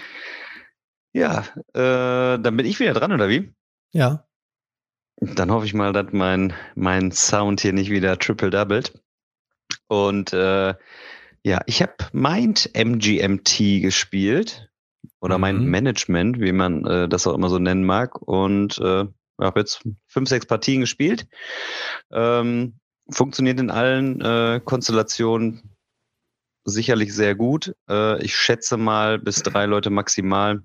Ja, äh, dann bin ich wieder dran, oder wie? Ja. Dann hoffe ich mal, dass mein, mein Sound hier nicht wieder triple-doubled. Und äh, ja, ich habe Mind MGMT gespielt. Oder mein mhm. Management, wie man äh, das auch immer so nennen mag. Und äh, habe jetzt fünf, sechs Partien gespielt. Ähm, funktioniert in allen äh, Konstellationen sicherlich sehr gut. Äh, ich schätze mal bis drei Leute maximal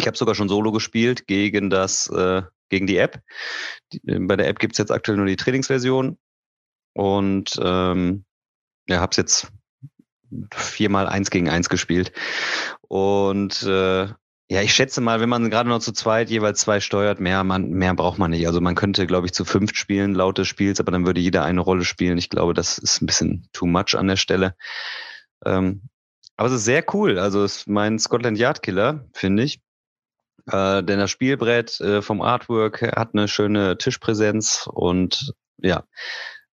ich habe sogar schon Solo gespielt gegen das, äh, gegen die App. Die, äh, bei der App gibt's jetzt aktuell nur die Trainingsversion. Und ähm, ja, habe es jetzt viermal eins gegen eins gespielt. Und äh, ja, ich schätze mal, wenn man gerade noch zu zweit jeweils zwei steuert, mehr, man, mehr braucht man nicht. Also man könnte, glaube ich, zu fünft spielen, laut des Spiels, aber dann würde jeder eine Rolle spielen. Ich glaube, das ist ein bisschen too much an der Stelle. Ähm, aber es ist sehr cool. Also es ist mein Scotland Yard Killer, finde ich. Äh, denn das Spielbrett äh, vom Artwork hat eine schöne Tischpräsenz und ja,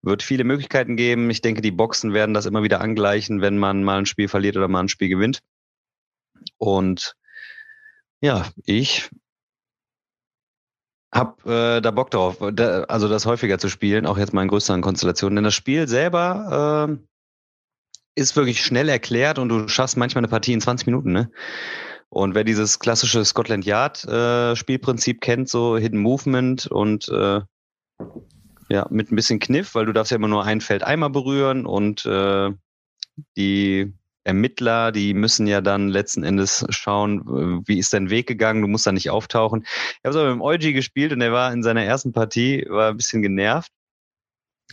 wird viele Möglichkeiten geben. Ich denke, die Boxen werden das immer wieder angleichen, wenn man mal ein Spiel verliert oder mal ein Spiel gewinnt. Und ja, ich hab äh, da Bock drauf, da, also das häufiger zu spielen, auch jetzt mal in größeren Konstellationen. Denn das Spiel selber äh, ist wirklich schnell erklärt und du schaffst manchmal eine Partie in 20 Minuten, ne? Und wer dieses klassische Scotland Yard äh, Spielprinzip kennt, so Hidden Movement und äh, ja, mit ein bisschen Kniff, weil du darfst ja immer nur ein Feld einmal berühren und äh, die Ermittler, die müssen ja dann letzten Endes schauen, wie ist dein Weg gegangen, du musst da nicht auftauchen. Ich habe es aber mit dem Eugi gespielt und er war in seiner ersten Partie, war ein bisschen genervt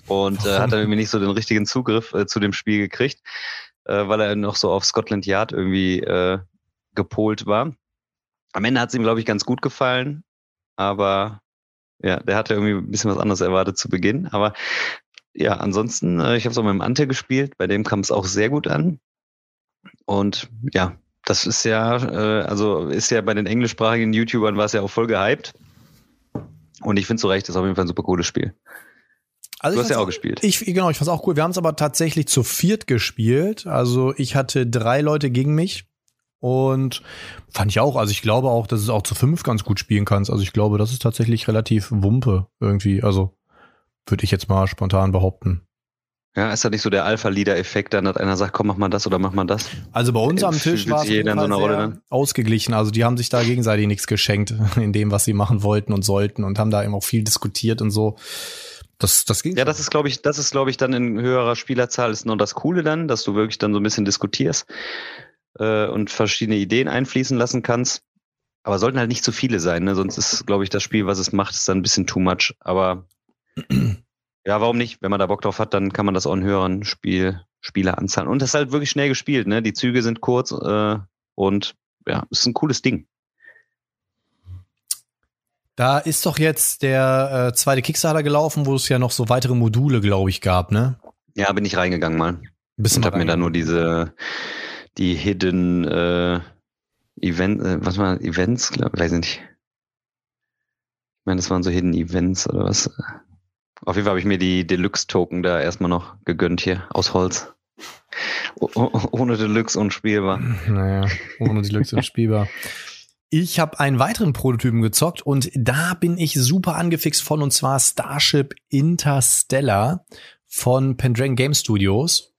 und äh, hat dann irgendwie nicht so den richtigen Zugriff äh, zu dem Spiel gekriegt. äh, weil er noch so auf Scotland Yard irgendwie äh, gepolt war. Am Ende hat es ihm, glaube ich, ganz gut gefallen, aber ja, der hatte irgendwie ein bisschen was anderes erwartet zu Beginn. Aber ja, ansonsten, äh, ich habe es auch mit dem Ante gespielt, bei dem kam es auch sehr gut an. Und ja, das ist ja, äh, also ist ja bei den englischsprachigen YouTubern war es ja auch voll gehypt. Und ich finde zu Recht, das ist auf jeden Fall ein super cooles Spiel. Also du hast ja auch gespielt. Ich, genau, ich fand's auch cool. Wir haben es aber tatsächlich zu viert gespielt. Also ich hatte drei Leute gegen mich. Und fand ich auch, also ich glaube auch, dass es auch zu fünf ganz gut spielen kannst. Also ich glaube, das ist tatsächlich relativ Wumpe irgendwie. Also würde ich jetzt mal spontan behaupten. Ja, ist da nicht so der Alpha-Leader-Effekt, dann hat einer sagt, komm, mach mal das oder mach mal das? Also bei uns am Tisch war es ausgeglichen. Also die haben sich da gegenseitig nichts geschenkt in dem, was sie machen wollten und sollten und haben da eben auch viel diskutiert und so. Das, das ging. Ja, das ist, glaube ich, das ist, glaube ich, dann in höherer Spielerzahl ist noch das Coole dann, dass du wirklich dann so ein bisschen diskutierst äh, und verschiedene Ideen einfließen lassen kannst. Aber sollten halt nicht zu viele sein, ne? Sonst ist, glaube ich, das Spiel, was es macht, ist dann ein bisschen too much. Aber ja, warum nicht? Wenn man da Bock drauf hat, dann kann man das auch in höheren Spiel, Spieler anzahlen. Und das ist halt wirklich schnell gespielt, ne? Die Züge sind kurz äh, und ja, ist ein cooles Ding. Da ist doch jetzt der äh, zweite Kickstarter gelaufen, wo es ja noch so weitere Module, glaube ich, gab, ne? Ja, bin ich reingegangen mal. Bisschen und hab mir da nur diese die Hidden äh, Event, äh, was war Events, glaub, weiß ich nicht. Ich meine, das waren so Hidden Events oder was. Auf jeden Fall habe ich mir die Deluxe-Token da erstmal noch gegönnt hier aus Holz. O ohne Deluxe unspielbar. Naja, ohne Deluxe unspielbar. Ich habe einen weiteren Prototypen gezockt und da bin ich super angefixt von und zwar Starship Interstellar von Pendragon Game Studios.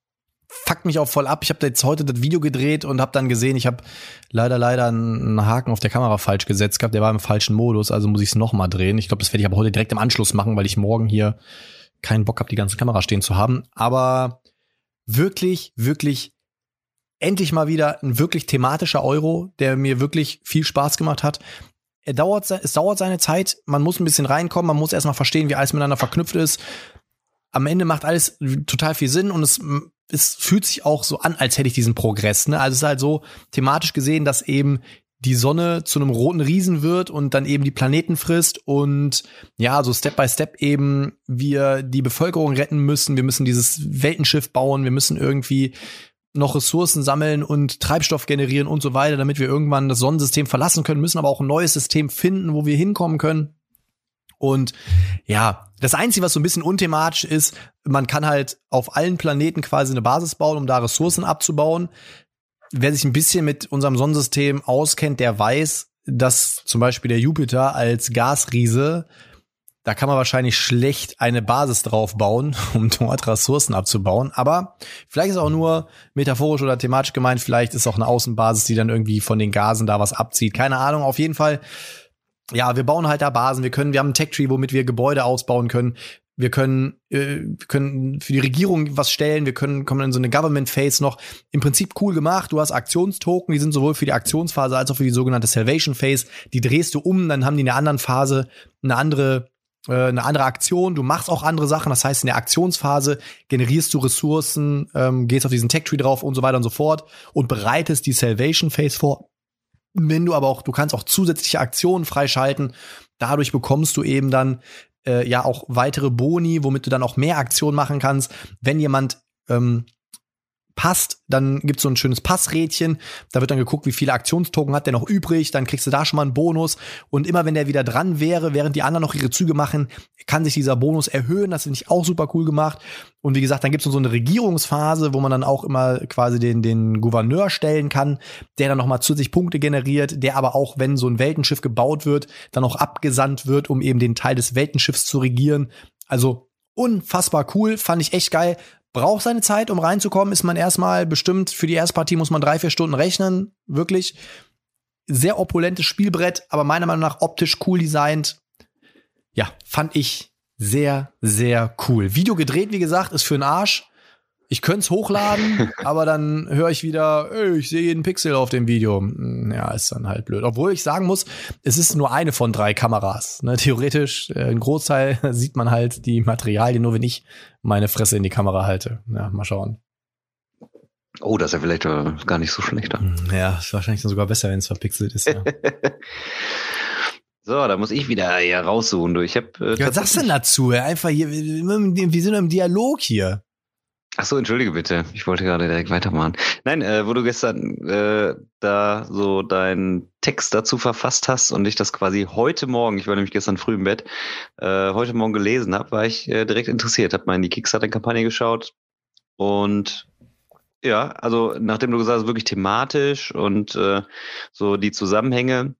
Fuckt mich auch voll ab. Ich habe jetzt heute das Video gedreht und habe dann gesehen, ich habe leider leider einen Haken auf der Kamera falsch gesetzt gehabt. Der war im falschen Modus, also muss ich es nochmal drehen. Ich glaube, das werde ich aber heute direkt im Anschluss machen, weil ich morgen hier keinen Bock habe, die ganze Kamera stehen zu haben. Aber wirklich, wirklich endlich mal wieder ein wirklich thematischer Euro, der mir wirklich viel Spaß gemacht hat. Er dauert, es dauert seine Zeit, man muss ein bisschen reinkommen, man muss erstmal verstehen, wie alles miteinander verknüpft ist. Am Ende macht alles total viel Sinn und es, es fühlt sich auch so an, als hätte ich diesen Progress. Ne? Also es ist halt so thematisch gesehen, dass eben die Sonne zu einem roten Riesen wird und dann eben die Planeten frisst und ja, so Step by Step eben wir die Bevölkerung retten müssen. Wir müssen dieses Weltenschiff bauen. Wir müssen irgendwie noch Ressourcen sammeln und Treibstoff generieren und so weiter, damit wir irgendwann das Sonnensystem verlassen können, müssen aber auch ein neues System finden, wo wir hinkommen können. Und ja, das Einzige, was so ein bisschen unthematisch ist, man kann halt auf allen Planeten quasi eine Basis bauen, um da Ressourcen abzubauen. Wer sich ein bisschen mit unserem Sonnensystem auskennt, der weiß, dass zum Beispiel der Jupiter als Gasriese da kann man wahrscheinlich schlecht eine Basis drauf bauen, um dort Ressourcen abzubauen. Aber vielleicht ist auch nur metaphorisch oder thematisch gemeint, vielleicht ist auch eine Außenbasis, die dann irgendwie von den Gasen da was abzieht. Keine Ahnung. Auf jeden Fall, ja, wir bauen halt da Basen. Wir können, wir haben einen Tech-Tree, womit wir Gebäude ausbauen können. Wir können, äh, wir können für die Regierung was stellen. Wir können kommen in so eine Government Phase noch. Im Prinzip cool gemacht. Du hast Aktionstoken, die sind sowohl für die Aktionsphase als auch für die sogenannte Salvation Phase. Die drehst du um, dann haben die in der anderen Phase eine andere äh, eine andere Aktion, du machst auch andere Sachen. Das heißt, in der Aktionsphase generierst du Ressourcen, ähm, gehst auf diesen Tech-Tree drauf und so weiter und so fort und bereitest die Salvation Phase vor. Wenn du aber auch, du kannst auch zusätzliche Aktionen freischalten. Dadurch bekommst du eben dann äh, ja auch weitere Boni, womit du dann auch mehr Aktionen machen kannst. Wenn jemand ähm, passt, dann gibt's so ein schönes Passrädchen. Da wird dann geguckt, wie viele Aktionstoken hat der noch übrig. Dann kriegst du da schon mal einen Bonus. Und immer wenn der wieder dran wäre, während die anderen noch ihre Züge machen, kann sich dieser Bonus erhöhen. Das finde ich auch super cool gemacht. Und wie gesagt, dann gibt's so eine Regierungsphase, wo man dann auch immer quasi den, den Gouverneur stellen kann, der dann nochmal zusätzlich Punkte generiert, der aber auch, wenn so ein Weltenschiff gebaut wird, dann auch abgesandt wird, um eben den Teil des Weltenschiffs zu regieren. Also unfassbar cool, fand ich echt geil braucht seine Zeit, um reinzukommen. Ist man erstmal bestimmt, für die erste Partie muss man drei, vier Stunden rechnen. Wirklich. Sehr opulentes Spielbrett, aber meiner Meinung nach optisch cool designt. Ja, fand ich sehr, sehr cool. Video gedreht, wie gesagt, ist für den Arsch. Ich könnte es hochladen, aber dann höre ich wieder, ey, ich sehe jeden Pixel auf dem Video. Hm, ja, ist dann halt blöd. Obwohl ich sagen muss, es ist nur eine von drei Kameras. Ne, theoretisch, äh, ein Großteil sieht man halt die Materialien, nur wenn ich meine Fresse in die Kamera halte. Ja, mal schauen. Oh, das ist ja vielleicht gar nicht so schlecht. Hm, ja, ist wahrscheinlich sogar besser, wenn es verpixelt ist. Ja. so, da muss ich wieder hier raussuchen. Du. Ich hab, äh, ja, was sagst du denn dazu? Einfach hier, wir sind im Dialog hier. Ach so, entschuldige bitte. Ich wollte gerade direkt weitermachen. Nein, äh, wo du gestern äh, da so deinen Text dazu verfasst hast und ich das quasi heute Morgen, ich war nämlich gestern früh im Bett, äh, heute Morgen gelesen habe, war ich äh, direkt interessiert, habe mal in die Kickstarter-Kampagne geschaut und ja, also nachdem du gesagt hast, wirklich thematisch und äh, so die Zusammenhänge,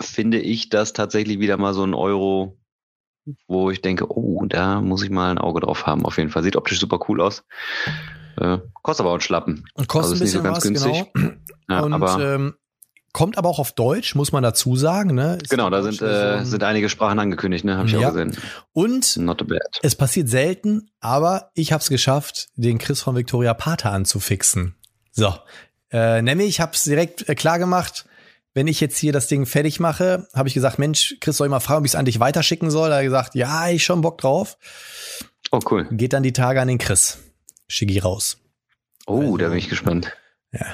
finde ich das tatsächlich wieder mal so ein Euro wo ich denke, oh, da muss ich mal ein Auge drauf haben. Auf jeden Fall. Sieht optisch super cool aus. Äh, kostet aber auch Schlappen. Und kostet also ein bisschen so was, günstig. genau. Ja, und aber, ähm, kommt aber auch auf Deutsch, muss man dazu sagen. Ne? Ist genau, da sind, äh, sind einige Sprachen angekündigt, ne? Habe ich ja. auch gesehen. Und es passiert selten, aber ich habe es geschafft, den Chris von Victoria Pater anzufixen. So. Äh, nämlich, ich habe es direkt äh, klar gemacht, wenn ich jetzt hier das Ding fertig mache, habe ich gesagt, Mensch, Chris, soll ich mal fragen, ob ich es an dich weiterschicken soll? Da hat er gesagt, ja, ich schon Bock drauf. Oh, cool. Geht dann die Tage an den Chris. Schicki raus. Oh, also, da bin ich gespannt. Ja,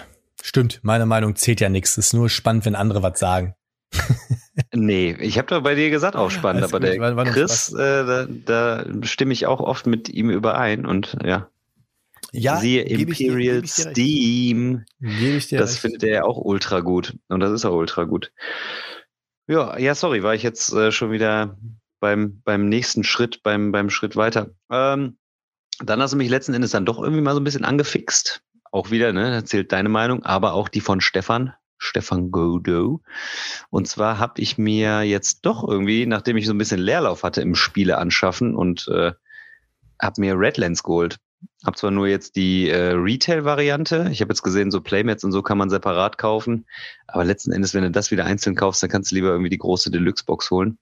stimmt. Meine Meinung zählt ja nichts. Ist nur spannend, wenn andere was sagen. nee, ich habe doch bei dir gesagt, auch spannend, aber gut, der war, war Chris, äh, da, da stimme ich auch oft mit ihm überein und ja. Ja, Siehe Imperial ich dir, Steam. das recht. findet er ja auch ultra gut. Und das ist auch ultra gut. Ja, ja, sorry, war ich jetzt äh, schon wieder beim, beim nächsten Schritt, beim, beim Schritt weiter. Ähm, dann hast du mich letzten Endes dann doch irgendwie mal so ein bisschen angefixt. Auch wieder, ne, erzählt deine Meinung, aber auch die von Stefan, Stefan Godo. Und zwar habe ich mir jetzt doch irgendwie, nachdem ich so ein bisschen Leerlauf hatte im Spiele anschaffen und äh, habe mir Redlands geholt. Hab zwar nur jetzt die äh, Retail-Variante. Ich habe jetzt gesehen, so Playmats und so kann man separat kaufen. Aber letzten Endes, wenn du das wieder einzeln kaufst, dann kannst du lieber irgendwie die große Deluxe-Box holen.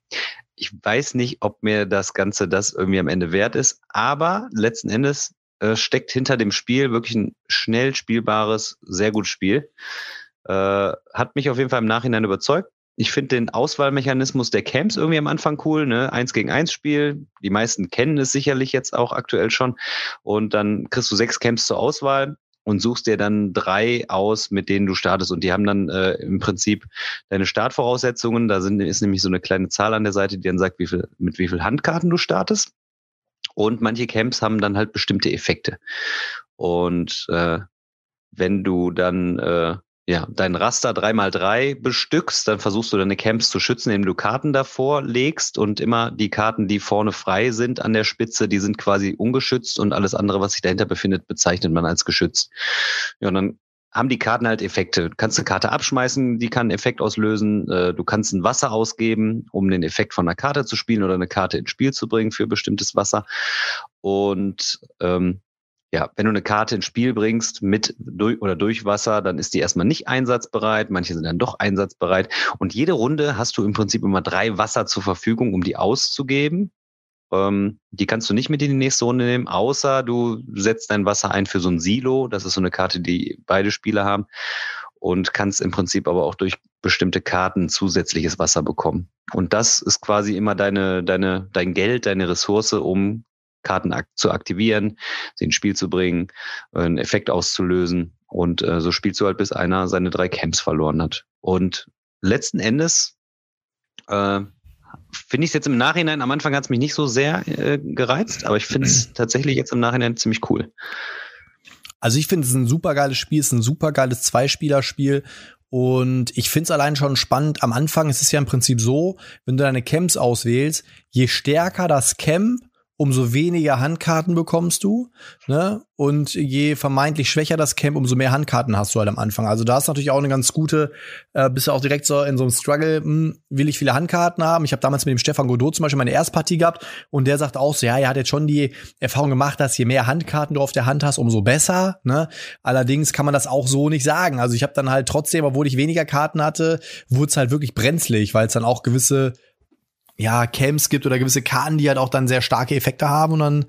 Ich weiß nicht, ob mir das Ganze das irgendwie am Ende wert ist, aber letzten Endes äh, steckt hinter dem Spiel wirklich ein schnell spielbares, sehr gutes Spiel. Äh, hat mich auf jeden Fall im Nachhinein überzeugt ich finde den Auswahlmechanismus der Camps irgendwie am Anfang cool, ne? Eins gegen eins Spiel. Die meisten kennen es sicherlich jetzt auch aktuell schon. Und dann kriegst du sechs Camps zur Auswahl und suchst dir dann drei aus, mit denen du startest. Und die haben dann äh, im Prinzip deine Startvoraussetzungen. Da sind, ist nämlich so eine kleine Zahl an der Seite, die dann sagt, wie viel, mit wie viel Handkarten du startest. Und manche Camps haben dann halt bestimmte Effekte. Und äh, wenn du dann äh, ja, dein Raster 3x3 bestückst, dann versuchst du deine Camps zu schützen, indem du Karten davor legst und immer die Karten, die vorne frei sind an der Spitze, die sind quasi ungeschützt und alles andere, was sich dahinter befindet, bezeichnet man als geschützt. Ja, und dann haben die Karten halt Effekte. Du kannst eine Karte abschmeißen, die kann einen Effekt auslösen. Äh, du kannst ein Wasser ausgeben, um den Effekt von einer Karte zu spielen oder eine Karte ins Spiel zu bringen für bestimmtes Wasser. Und ähm, ja, wenn du eine Karte ins Spiel bringst mit durch oder durch Wasser, dann ist die erstmal nicht einsatzbereit. Manche sind dann doch einsatzbereit. Und jede Runde hast du im Prinzip immer drei Wasser zur Verfügung, um die auszugeben. Ähm, die kannst du nicht mit in die nächste Runde nehmen, außer du setzt dein Wasser ein für so ein Silo. Das ist so eine Karte, die beide Spieler haben. Und kannst im Prinzip aber auch durch bestimmte Karten zusätzliches Wasser bekommen. Und das ist quasi immer deine, deine, dein Geld, deine Ressource, um Karten ak zu aktivieren, sie ins Spiel zu bringen, einen Effekt auszulösen. Und äh, so spielst du halt, bis einer seine drei Camps verloren hat. Und letzten Endes äh, finde ich es jetzt im Nachhinein, am Anfang hat es mich nicht so sehr äh, gereizt, aber ich finde es tatsächlich jetzt im Nachhinein ziemlich cool. Also ich finde es ein super geiles Spiel, es ist ein super geiles Zweispielerspiel und ich finde es allein schon spannend. Am Anfang ist es ja im Prinzip so, wenn du deine Camps auswählst, je stärker das Camp, umso weniger Handkarten bekommst du, ne? Und je vermeintlich schwächer das Camp, umso mehr Handkarten hast du halt am Anfang. Also da ist natürlich auch eine ganz gute, äh, bist du auch direkt so in so einem Struggle, hm, will ich viele Handkarten haben. Ich habe damals mit dem Stefan Godot zum Beispiel meine Erstpartie gehabt und der sagt auch so, ja, er hat jetzt schon die Erfahrung gemacht, dass je mehr Handkarten du auf der Hand hast, umso besser. Ne? Allerdings kann man das auch so nicht sagen. Also ich habe dann halt trotzdem, obwohl ich weniger Karten hatte, wurde es halt wirklich brenzlig, weil es dann auch gewisse ja, Camps gibt oder gewisse Karten, die halt auch dann sehr starke Effekte haben und dann,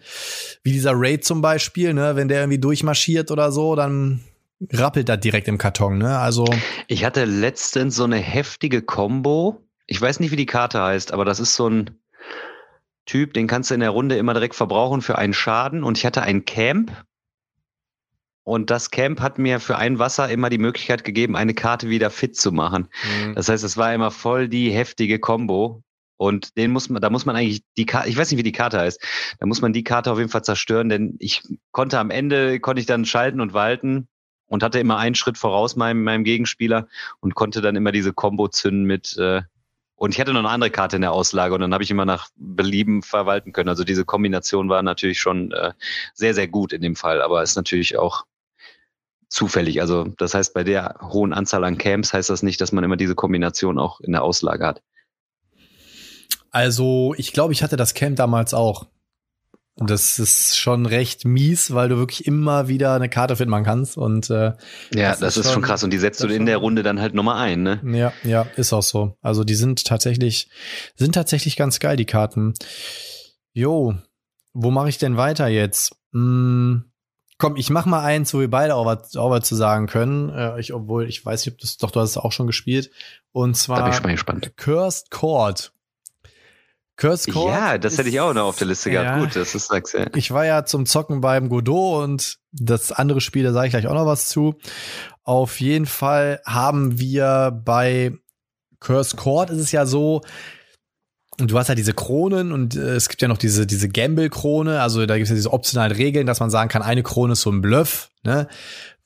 wie dieser Raid zum Beispiel, ne, wenn der irgendwie durchmarschiert oder so, dann rappelt das direkt im Karton, ne? Also. Ich hatte letztens so eine heftige Combo. Ich weiß nicht, wie die Karte heißt, aber das ist so ein Typ, den kannst du in der Runde immer direkt verbrauchen für einen Schaden. Und ich hatte ein Camp Und das Camp hat mir für ein Wasser immer die Möglichkeit gegeben, eine Karte wieder fit zu machen. Mhm. Das heißt, es war immer voll die heftige Combo. Und den muss man, da muss man eigentlich die Karte, ich weiß nicht, wie die Karte heißt, da muss man die Karte auf jeden Fall zerstören, denn ich konnte am Ende, konnte ich dann schalten und walten und hatte immer einen Schritt voraus meinem, meinem Gegenspieler und konnte dann immer diese Combo zünden mit, äh, und ich hatte noch eine andere Karte in der Auslage und dann habe ich immer nach Belieben verwalten können. Also diese Kombination war natürlich schon äh, sehr, sehr gut in dem Fall, aber ist natürlich auch zufällig. Also das heißt, bei der hohen Anzahl an Camps heißt das nicht, dass man immer diese Kombination auch in der Auslage hat. Also ich glaube, ich hatte das Camp damals auch. Und das ist schon recht mies, weil du wirklich immer wieder eine Karte finden kannst. Und äh, ja, das, das ist, schon, schon krass. Und die setzt du in der Runde dann halt nochmal ein, ne? Ja, ja, ist auch so. Also die sind tatsächlich, sind tatsächlich ganz geil, die Karten. Jo, wo mache ich denn weiter jetzt? Hm, Komm, ich mach mal eins, wo wir beide auch was, auch was zu sagen können. Äh, ich, obwohl, ich weiß nicht, ob das, doch, du hast es auch schon gespielt. Und zwar da bin ich mal gespannt. Cursed Court. Cursed Court. Ja, das ist, hätte ich auch noch auf der Liste ja, gehabt. Gut, das ist sag's ja. Ich war ja zum Zocken beim Godot und das andere Spiel, da sage ich gleich auch noch was zu. Auf jeden Fall haben wir bei Cursed Court ist es ja so, und du hast halt diese Kronen und äh, es gibt ja noch diese, diese Gamble-Krone, also da gibt es ja diese optionalen Regeln, dass man sagen kann, eine Krone ist so ein Bluff, ne?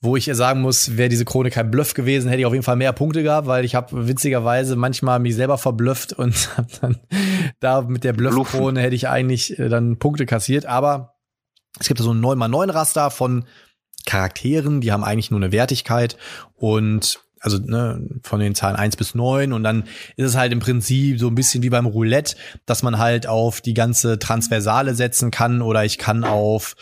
Wo ich sagen muss, wäre diese Krone kein Bluff gewesen, hätte ich auf jeden Fall mehr Punkte gehabt, weil ich habe witzigerweise manchmal mich selber verblufft und hab dann da mit der Bluff-Krone hätte ich eigentlich äh, dann Punkte kassiert. Aber es gibt so ein 9x9 Raster von Charakteren, die haben eigentlich nur eine Wertigkeit und also ne, von den Zahlen eins bis neun und dann ist es halt im Prinzip so ein bisschen wie beim Roulette, dass man halt auf die ganze Transversale setzen kann oder ich kann auf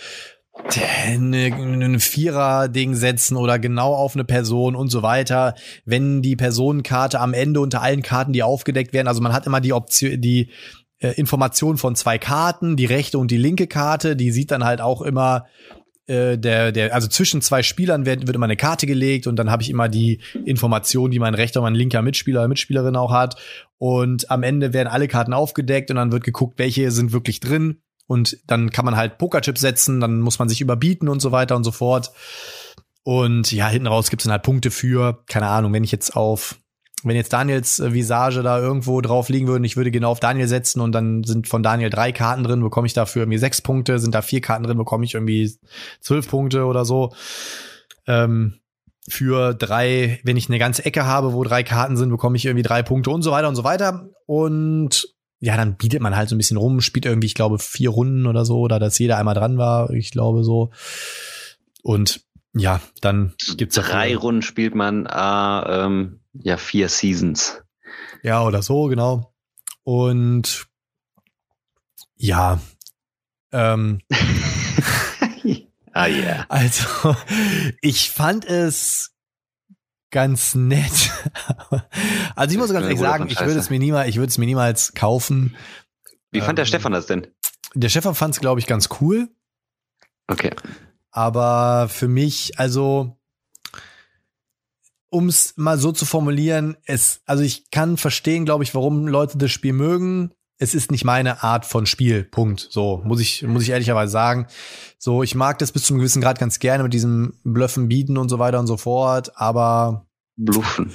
eine Vierer-Ding setzen oder genau auf eine Person und so weiter. Wenn die Personenkarte am Ende unter allen Karten, die aufgedeckt werden, also man hat immer die Option, die äh, Information von zwei Karten, die rechte und die linke Karte, die sieht dann halt auch immer äh, der, der, also zwischen zwei Spielern wird, wird immer eine Karte gelegt und dann habe ich immer die Information, die mein rechter und mein linker Mitspieler oder Mitspielerin auch hat. Und am Ende werden alle Karten aufgedeckt und dann wird geguckt, welche sind wirklich drin. Und dann kann man halt Pokerchips setzen, dann muss man sich überbieten und so weiter und so fort. Und ja, hinten raus gibt's dann halt Punkte für, keine Ahnung, wenn ich jetzt auf wenn jetzt Daniels äh, Visage da irgendwo drauf liegen würde, ich würde genau auf Daniel setzen und dann sind von Daniel drei Karten drin, bekomme ich dafür irgendwie sechs Punkte, sind da vier Karten drin, bekomme ich irgendwie zwölf Punkte oder so. Ähm, für drei, wenn ich eine ganze Ecke habe, wo drei Karten sind, bekomme ich irgendwie drei Punkte und so weiter und so weiter. Und ja, dann bietet man halt so ein bisschen rum, spielt irgendwie, ich glaube, vier Runden oder so, oder dass jeder einmal dran war, ich glaube so. Und ja, dann gibt's drei Runden spielt man äh, ähm, ja vier Seasons. Ja, oder so, genau. Und ja, ähm, ah. Yeah. Also, ich fand es ganz nett. also ich muss ganz ehrlich sagen, ich würde es mir niemals, ich würde es mir niemals kaufen. Wie fand ähm, der Stefan das denn? Der Stefan fand es, glaube ich, ganz cool. Okay. Aber für mich, also um es mal so zu formulieren, es, also ich kann verstehen, glaube ich, warum Leute das Spiel mögen. Es ist nicht meine Art von Spiel. Punkt. So muss ich muss ich ehrlicherweise sagen. So ich mag das bis zum gewissen Grad ganz gerne mit diesem Bluffen, Bieten und so weiter und so fort. Aber Bluffen.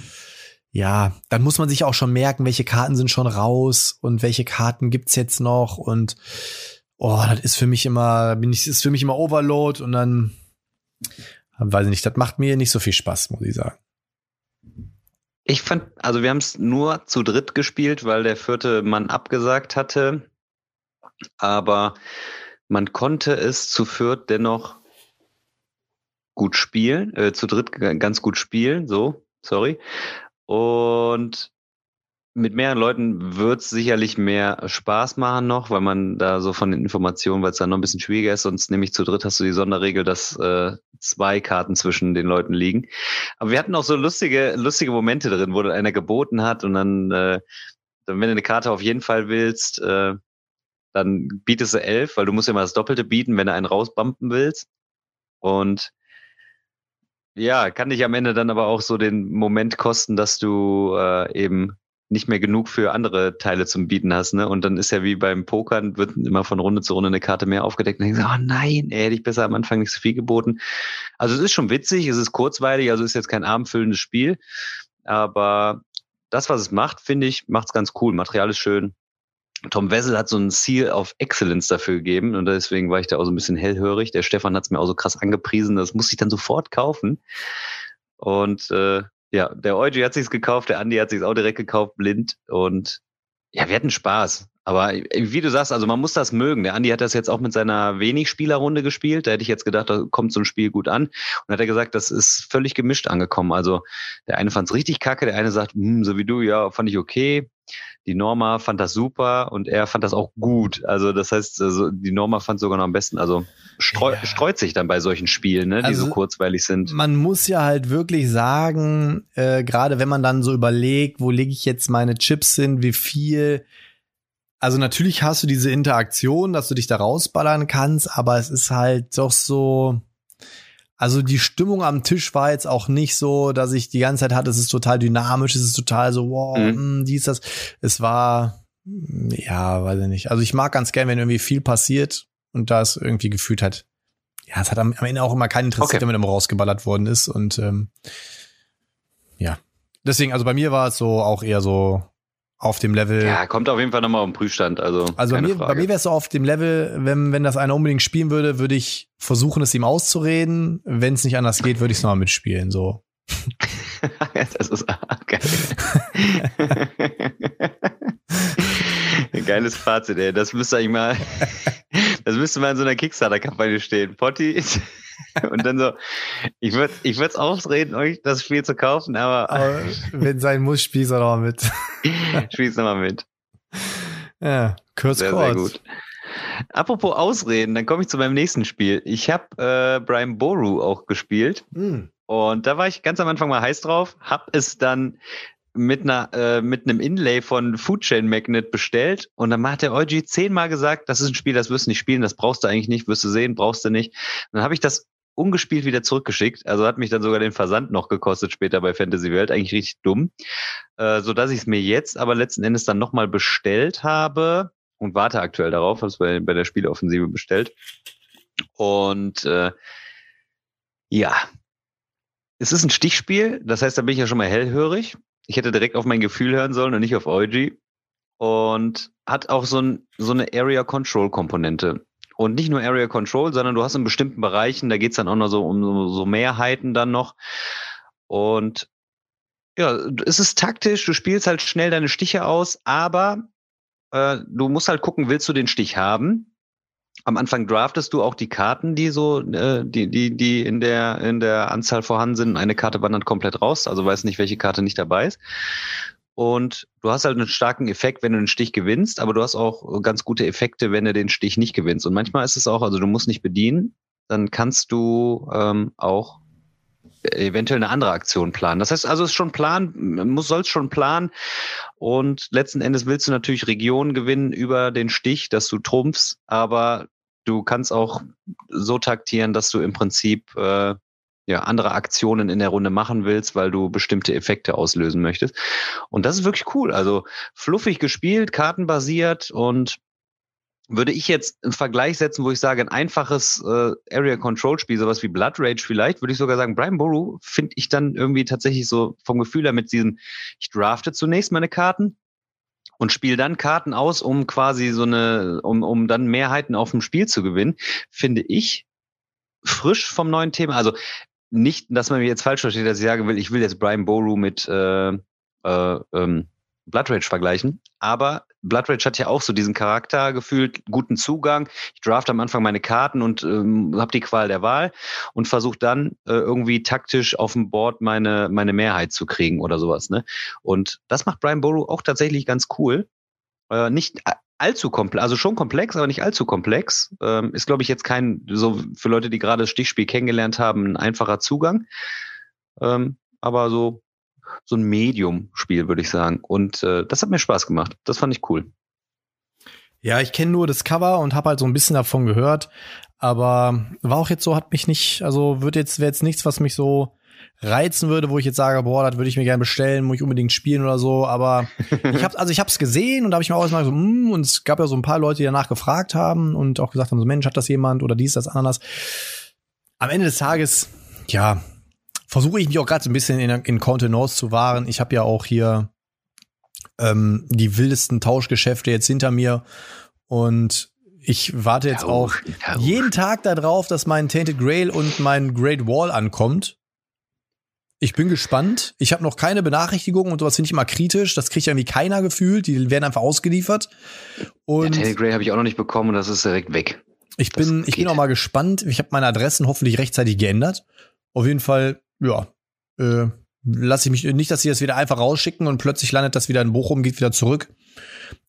Ja, dann muss man sich auch schon merken, welche Karten sind schon raus und welche Karten gibt's jetzt noch und oh, das ist für mich immer, bin ich, ist für mich immer Overload und dann weiß ich nicht, das macht mir nicht so viel Spaß, muss ich sagen. Ich fand, also wir haben es nur zu dritt gespielt, weil der vierte Mann abgesagt hatte. Aber man konnte es zu viert dennoch gut spielen, äh, zu dritt ganz gut spielen, so, sorry. Und mit mehreren Leuten wird es sicherlich mehr Spaß machen noch, weil man da so von den Informationen, weil es dann noch ein bisschen schwieriger ist, sonst nämlich zu dritt hast du die Sonderregel, dass äh, zwei Karten zwischen den Leuten liegen. Aber wir hatten auch so lustige, lustige Momente drin, wo dann einer geboten hat und dann, äh, dann wenn du eine Karte auf jeden Fall willst, äh, dann bietest du elf, weil du musst ja mal das Doppelte bieten, wenn du einen rausbumpen willst. Und ja, kann dich am Ende dann aber auch so den Moment kosten, dass du äh, eben nicht mehr genug für andere Teile zum Bieten hast, ne? Und dann ist ja wie beim Pokern, wird immer von Runde zu Runde eine Karte mehr aufgedeckt und denkst, oh nein, ey, hätte ich besser am Anfang nicht so viel geboten. Also es ist schon witzig, es ist kurzweilig, also ist jetzt kein abendfüllendes Spiel, aber das, was es macht, finde ich, macht es ganz cool. Material ist schön. Tom Wessel hat so ein Seal of Excellence dafür gegeben und deswegen war ich da auch so ein bisschen hellhörig. Der Stefan hat es mir auch so krass angepriesen, das muss ich dann sofort kaufen. Und äh, ja, der Eugi hat sich's gekauft, der Andi hat sich's auch direkt gekauft, blind. Und ja, wir hatten Spaß. Aber wie du sagst, also man muss das mögen. Der Andi hat das jetzt auch mit seiner wenig Spielerrunde gespielt. Da hätte ich jetzt gedacht, da kommt so ein Spiel gut an. Und hat er gesagt, das ist völlig gemischt angekommen. Also der eine fand's richtig kacke, der eine sagt, hm, so wie du, ja, fand ich okay. Die Norma fand das super und er fand das auch gut. Also das heißt, also die Norma fand sogar noch am besten. Also streu ja. streut sich dann bei solchen Spielen, ne, die also, so kurzweilig sind. Man muss ja halt wirklich sagen, äh, gerade wenn man dann so überlegt, wo lege ich jetzt meine Chips hin, wie viel. Also natürlich hast du diese Interaktion, dass du dich da rausballern kannst, aber es ist halt doch so, also die Stimmung am Tisch war jetzt auch nicht so, dass ich die ganze Zeit hatte, es ist total dynamisch, es ist total so, wow, mhm. mh, hm, dies, das. Es war, ja, weiß ich nicht. Also ich mag ganz gern, wenn irgendwie viel passiert und da es irgendwie gefühlt hat. Ja, es hat am, am Ende auch immer keinen interessiert, okay. wenn man immer rausgeballert worden ist und ähm, ja. Deswegen, also bei mir war es so auch eher so auf dem Level. Ja, kommt auf jeden Fall nochmal auf den Prüfstand. Also, also bei mir, bei mir wäre es so auf dem Level, wenn, wenn das einer unbedingt spielen würde, würde ich versuchen, es ihm auszureden. Wenn es nicht anders geht, würde ich es nochmal mitspielen. So. das ist geil. Geiles Fazit, ey. Das müsste eigentlich mal, das müsste mal in so einer Kickstarter-Kampagne stehen. Potti und dann so, ich würde ich es ausreden, euch das Spiel zu kaufen, aber, aber wenn sein muss, spielst du noch mit. spielst du mal mit. Ja, kurz sehr, sehr gut. Apropos Ausreden, dann komme ich zu meinem nächsten Spiel. Ich habe äh, Brian Boru auch gespielt. Mm. Und da war ich ganz am Anfang mal heiß drauf, hab es dann mit einer äh, mit einem Inlay von Food Chain Magnet bestellt und dann hat der Eugi zehnmal gesagt, das ist ein Spiel, das wirst du nicht spielen, das brauchst du eigentlich nicht, wirst du sehen, brauchst du nicht. Dann habe ich das ungespielt wieder zurückgeschickt, also hat mich dann sogar den Versand noch gekostet später bei Fantasy Welt, eigentlich richtig dumm, äh, so dass ich es mir jetzt aber letzten Endes dann nochmal bestellt habe und warte aktuell darauf, habe es bei, bei der Spieleoffensive bestellt und äh, ja, es ist ein Stichspiel, das heißt, da bin ich ja schon mal hellhörig ich hätte direkt auf mein Gefühl hören sollen und nicht auf Eugi. Und hat auch so, ein, so eine Area Control Komponente. Und nicht nur Area Control, sondern du hast in bestimmten Bereichen, da geht's dann auch noch so um so, so Mehrheiten dann noch. Und ja, es ist taktisch, du spielst halt schnell deine Stiche aus, aber äh, du musst halt gucken, willst du den Stich haben? Am Anfang draftest du auch die Karten, die so, äh, die, die, die in der, in der Anzahl vorhanden sind. Eine Karte wandert komplett raus, also weiß nicht, welche Karte nicht dabei ist. Und du hast halt einen starken Effekt, wenn du den Stich gewinnst, aber du hast auch ganz gute Effekte, wenn du den Stich nicht gewinnst. Und manchmal ist es auch, also du musst nicht bedienen, dann kannst du ähm, auch eventuell eine andere Aktion planen. Das heißt also, es ist schon plan, muss sollst schon planen und letzten Endes willst du natürlich Regionen gewinnen über den Stich, dass du trumpfst, aber du kannst auch so taktieren, dass du im Prinzip äh, ja, andere Aktionen in der Runde machen willst, weil du bestimmte Effekte auslösen möchtest. Und das ist wirklich cool. Also fluffig gespielt, kartenbasiert und würde ich jetzt einen Vergleich setzen, wo ich sage, ein einfaches äh, Area Control Spiel, sowas wie Blood Rage vielleicht, würde ich sogar sagen, Brian Boru finde ich dann irgendwie tatsächlich so vom Gefühl her mit diesem, ich drafte zunächst meine Karten, und spiele dann Karten aus, um quasi so eine, um, um dann Mehrheiten auf dem Spiel zu gewinnen, finde ich frisch vom neuen Thema. Also nicht, dass man mir jetzt falsch versteht, dass ich sagen will, ich will jetzt Brian Boru mit äh, äh, ähm, Blood Rage vergleichen, aber Blood Rage hat ja auch so diesen Charakter gefühlt, guten Zugang. Ich draft am Anfang meine Karten und ähm, habe die Qual der Wahl und versuche dann äh, irgendwie taktisch auf dem Board meine, meine Mehrheit zu kriegen oder sowas. Ne? Und das macht Brian Boru auch tatsächlich ganz cool. Äh, nicht allzu komplex, also schon komplex, aber nicht allzu komplex. Ähm, ist, glaube ich, jetzt kein, so für Leute, die gerade das Stichspiel kennengelernt haben, ein einfacher Zugang. Ähm, aber so so ein Medium-Spiel, würde ich sagen. Und äh, das hat mir Spaß gemacht. Das fand ich cool. Ja, ich kenne nur das Cover und habe halt so ein bisschen davon gehört, aber war auch jetzt so, hat mich nicht, also wird jetzt wäre jetzt nichts, was mich so reizen würde, wo ich jetzt sage, boah, das würde ich mir gerne bestellen, muss ich unbedingt spielen oder so. Aber ich habe also ich habe es gesehen und da habe ich mir auch erstmal so, mm, und es gab ja so ein paar Leute, die danach gefragt haben und auch gesagt haben, so Mensch, hat das jemand oder dies, das, anderes. Am Ende des Tages, ja, versuche ich mich auch gerade so ein bisschen in, in Contenance zu wahren. Ich habe ja auch hier ähm, die wildesten Tauschgeschäfte jetzt hinter mir und ich warte jetzt auch jeden Tag darauf, dass mein Tainted Grail und mein Great Wall ankommt. Ich bin gespannt. Ich habe noch keine Benachrichtigungen und sowas finde ich immer kritisch. Das kriegt ja irgendwie keiner gefühlt. Die werden einfach ausgeliefert. Und ja, Tainted Grail habe ich auch noch nicht bekommen und das ist direkt weg. Ich bin, ich bin auch mal gespannt. Ich habe meine Adressen hoffentlich rechtzeitig geändert. Auf jeden Fall, ja, äh, lasse ich mich nicht, dass sie das wieder einfach rausschicken und plötzlich landet das wieder in Bochum, geht wieder zurück.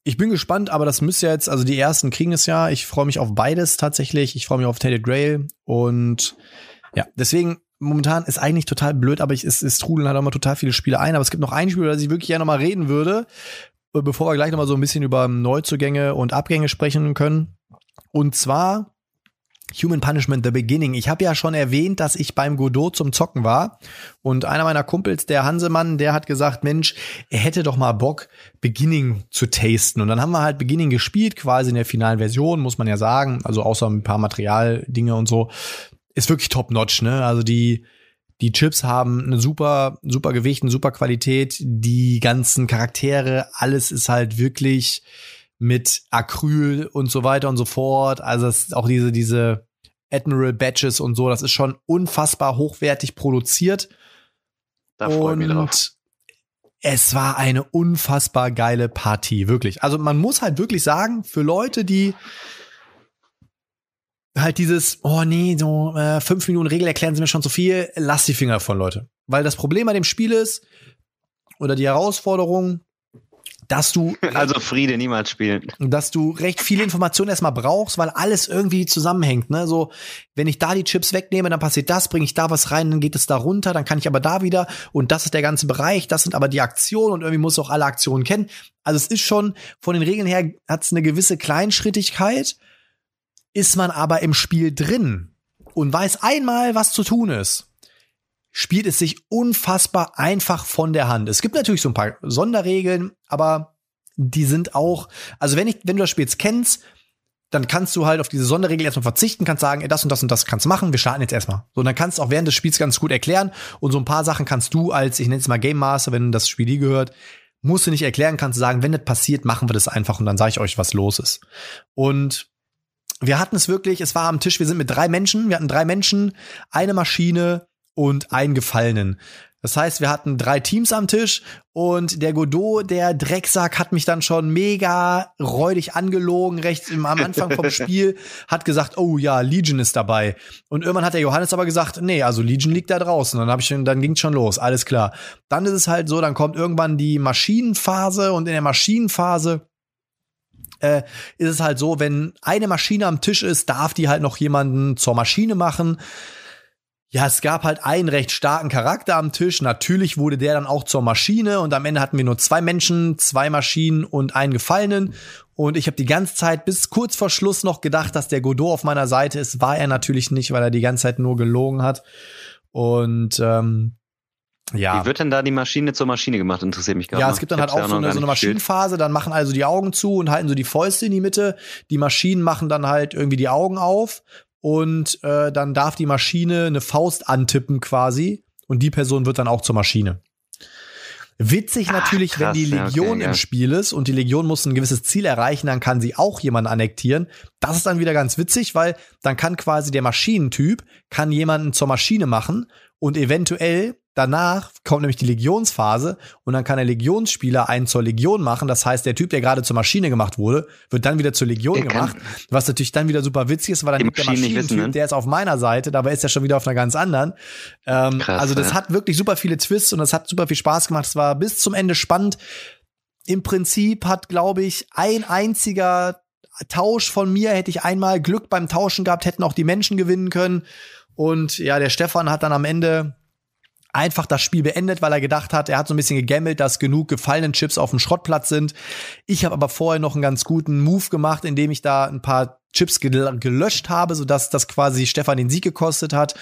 Ich bin gespannt, aber das müsste jetzt, also die ersten kriegen es ja. Ich freue mich auf beides tatsächlich. Ich freue mich auf Tainted Grail und ja, deswegen momentan ist eigentlich total blöd, aber ich, es, es trudeln halt auch mal total viele Spiele ein. Aber es gibt noch ein Spiel, über das ich wirklich gerne noch mal reden würde, bevor wir gleich noch mal so ein bisschen über Neuzugänge und Abgänge sprechen können. Und zwar Human Punishment The Beginning. Ich habe ja schon erwähnt, dass ich beim Godot zum Zocken war und einer meiner Kumpels, der Hansemann, der hat gesagt, Mensch, er hätte doch mal Bock, Beginning zu tasten. Und dann haben wir halt Beginning gespielt, quasi in der finalen Version, muss man ja sagen. Also außer ein paar Materialdinge und so. Ist wirklich top-notch, ne? Also die, die Chips haben eine super, super Gewicht, eine super Qualität. Die ganzen Charaktere, alles ist halt wirklich mit Acryl und so weiter und so fort. Also es ist auch diese, diese Admiral Badges und so, das ist schon unfassbar hochwertig produziert. Da freue ich mich drauf. Es war eine unfassbar geile Partie, wirklich. Also man muss halt wirklich sagen, für Leute, die halt dieses, oh nee, so äh, fünf Minuten Regel erklären sie mir schon zu viel, lass die Finger von, Leute. Weil das Problem bei dem Spiel ist, oder die Herausforderung, dass du also Friede niemals spielen, dass du recht viele Informationen erstmal brauchst, weil alles irgendwie zusammenhängt. Ne, so wenn ich da die Chips wegnehme, dann passiert das, bringe ich da was rein, dann geht es da runter, dann kann ich aber da wieder und das ist der ganze Bereich, das sind aber die Aktionen und irgendwie muss auch alle Aktionen kennen. Also es ist schon von den Regeln her hat es eine gewisse Kleinschrittigkeit, ist man aber im Spiel drin und weiß einmal, was zu tun ist spielt es sich unfassbar einfach von der Hand. Es gibt natürlich so ein paar Sonderregeln, aber die sind auch, also wenn ich, wenn du das Spiel jetzt kennst, dann kannst du halt auf diese Sonderregel erstmal verzichten, kannst sagen, ey, das und das und das kannst du machen, wir starten jetzt erstmal. So, dann kannst du auch während des Spiels ganz gut erklären und so ein paar Sachen kannst du als, ich nenne es mal Game Master, wenn das Spiel dir gehört, musst du nicht erklären, kannst du sagen, wenn das passiert, machen wir das einfach und dann sage ich euch, was los ist. Und wir hatten es wirklich, es war am Tisch, wir sind mit drei Menschen, wir hatten drei Menschen, eine Maschine, und einen Gefallenen. Das heißt, wir hatten drei Teams am Tisch und der Godot, der Drecksack, hat mich dann schon mega räudig angelogen, rechts am Anfang vom Spiel, hat gesagt, oh ja, Legion ist dabei. Und irgendwann hat der Johannes aber gesagt, nee, also Legion liegt da draußen. Und dann, hab ich, dann ging's schon los, alles klar. Dann ist es halt so, dann kommt irgendwann die Maschinenphase und in der Maschinenphase äh, ist es halt so, wenn eine Maschine am Tisch ist, darf die halt noch jemanden zur Maschine machen ja, es gab halt einen recht starken Charakter am Tisch. Natürlich wurde der dann auch zur Maschine und am Ende hatten wir nur zwei Menschen, zwei Maschinen und einen Gefallenen. Und ich habe die ganze Zeit bis kurz vor Schluss noch gedacht, dass der Godot auf meiner Seite ist. War er natürlich nicht, weil er die ganze Zeit nur gelogen hat. Und ähm, ja. Wie wird denn da die Maschine zur Maschine gemacht? Interessiert mich gerade. Ja, es gibt dann halt auch so eine, so eine Maschinenphase, dann machen also die Augen zu und halten so die Fäuste in die Mitte. Die Maschinen machen dann halt irgendwie die Augen auf und äh, dann darf die Maschine eine Faust antippen quasi und die Person wird dann auch zur Maschine. Witzig Ach, natürlich, krass, wenn die Legion okay, im ja. Spiel ist und die Legion muss ein gewisses Ziel erreichen, dann kann sie auch jemanden annektieren. Das ist dann wieder ganz witzig, weil dann kann quasi der Maschinentyp kann jemanden zur Maschine machen und eventuell Danach kommt nämlich die Legionsphase und dann kann der Legionsspieler einen zur Legion machen. Das heißt, der Typ, der gerade zur Maschine gemacht wurde, wird dann wieder zur Legion der gemacht. Was natürlich dann wieder super witzig ist, weil dann der Maschinentyp, ne? der ist auf meiner Seite, dabei ist er schon wieder auf einer ganz anderen. Ähm, Krass, also das ja. hat wirklich super viele Twists und das hat super viel Spaß gemacht. Es war bis zum Ende spannend. Im Prinzip hat, glaube ich, ein einziger Tausch von mir, hätte ich einmal Glück beim Tauschen gehabt, hätten auch die Menschen gewinnen können. Und ja, der Stefan hat dann am Ende einfach das Spiel beendet, weil er gedacht hat, er hat so ein bisschen gegammelt, dass genug gefallenen Chips auf dem Schrottplatz sind. Ich habe aber vorher noch einen ganz guten Move gemacht, indem ich da ein paar Chips gelöscht habe, sodass das quasi Stefan den Sieg gekostet hat.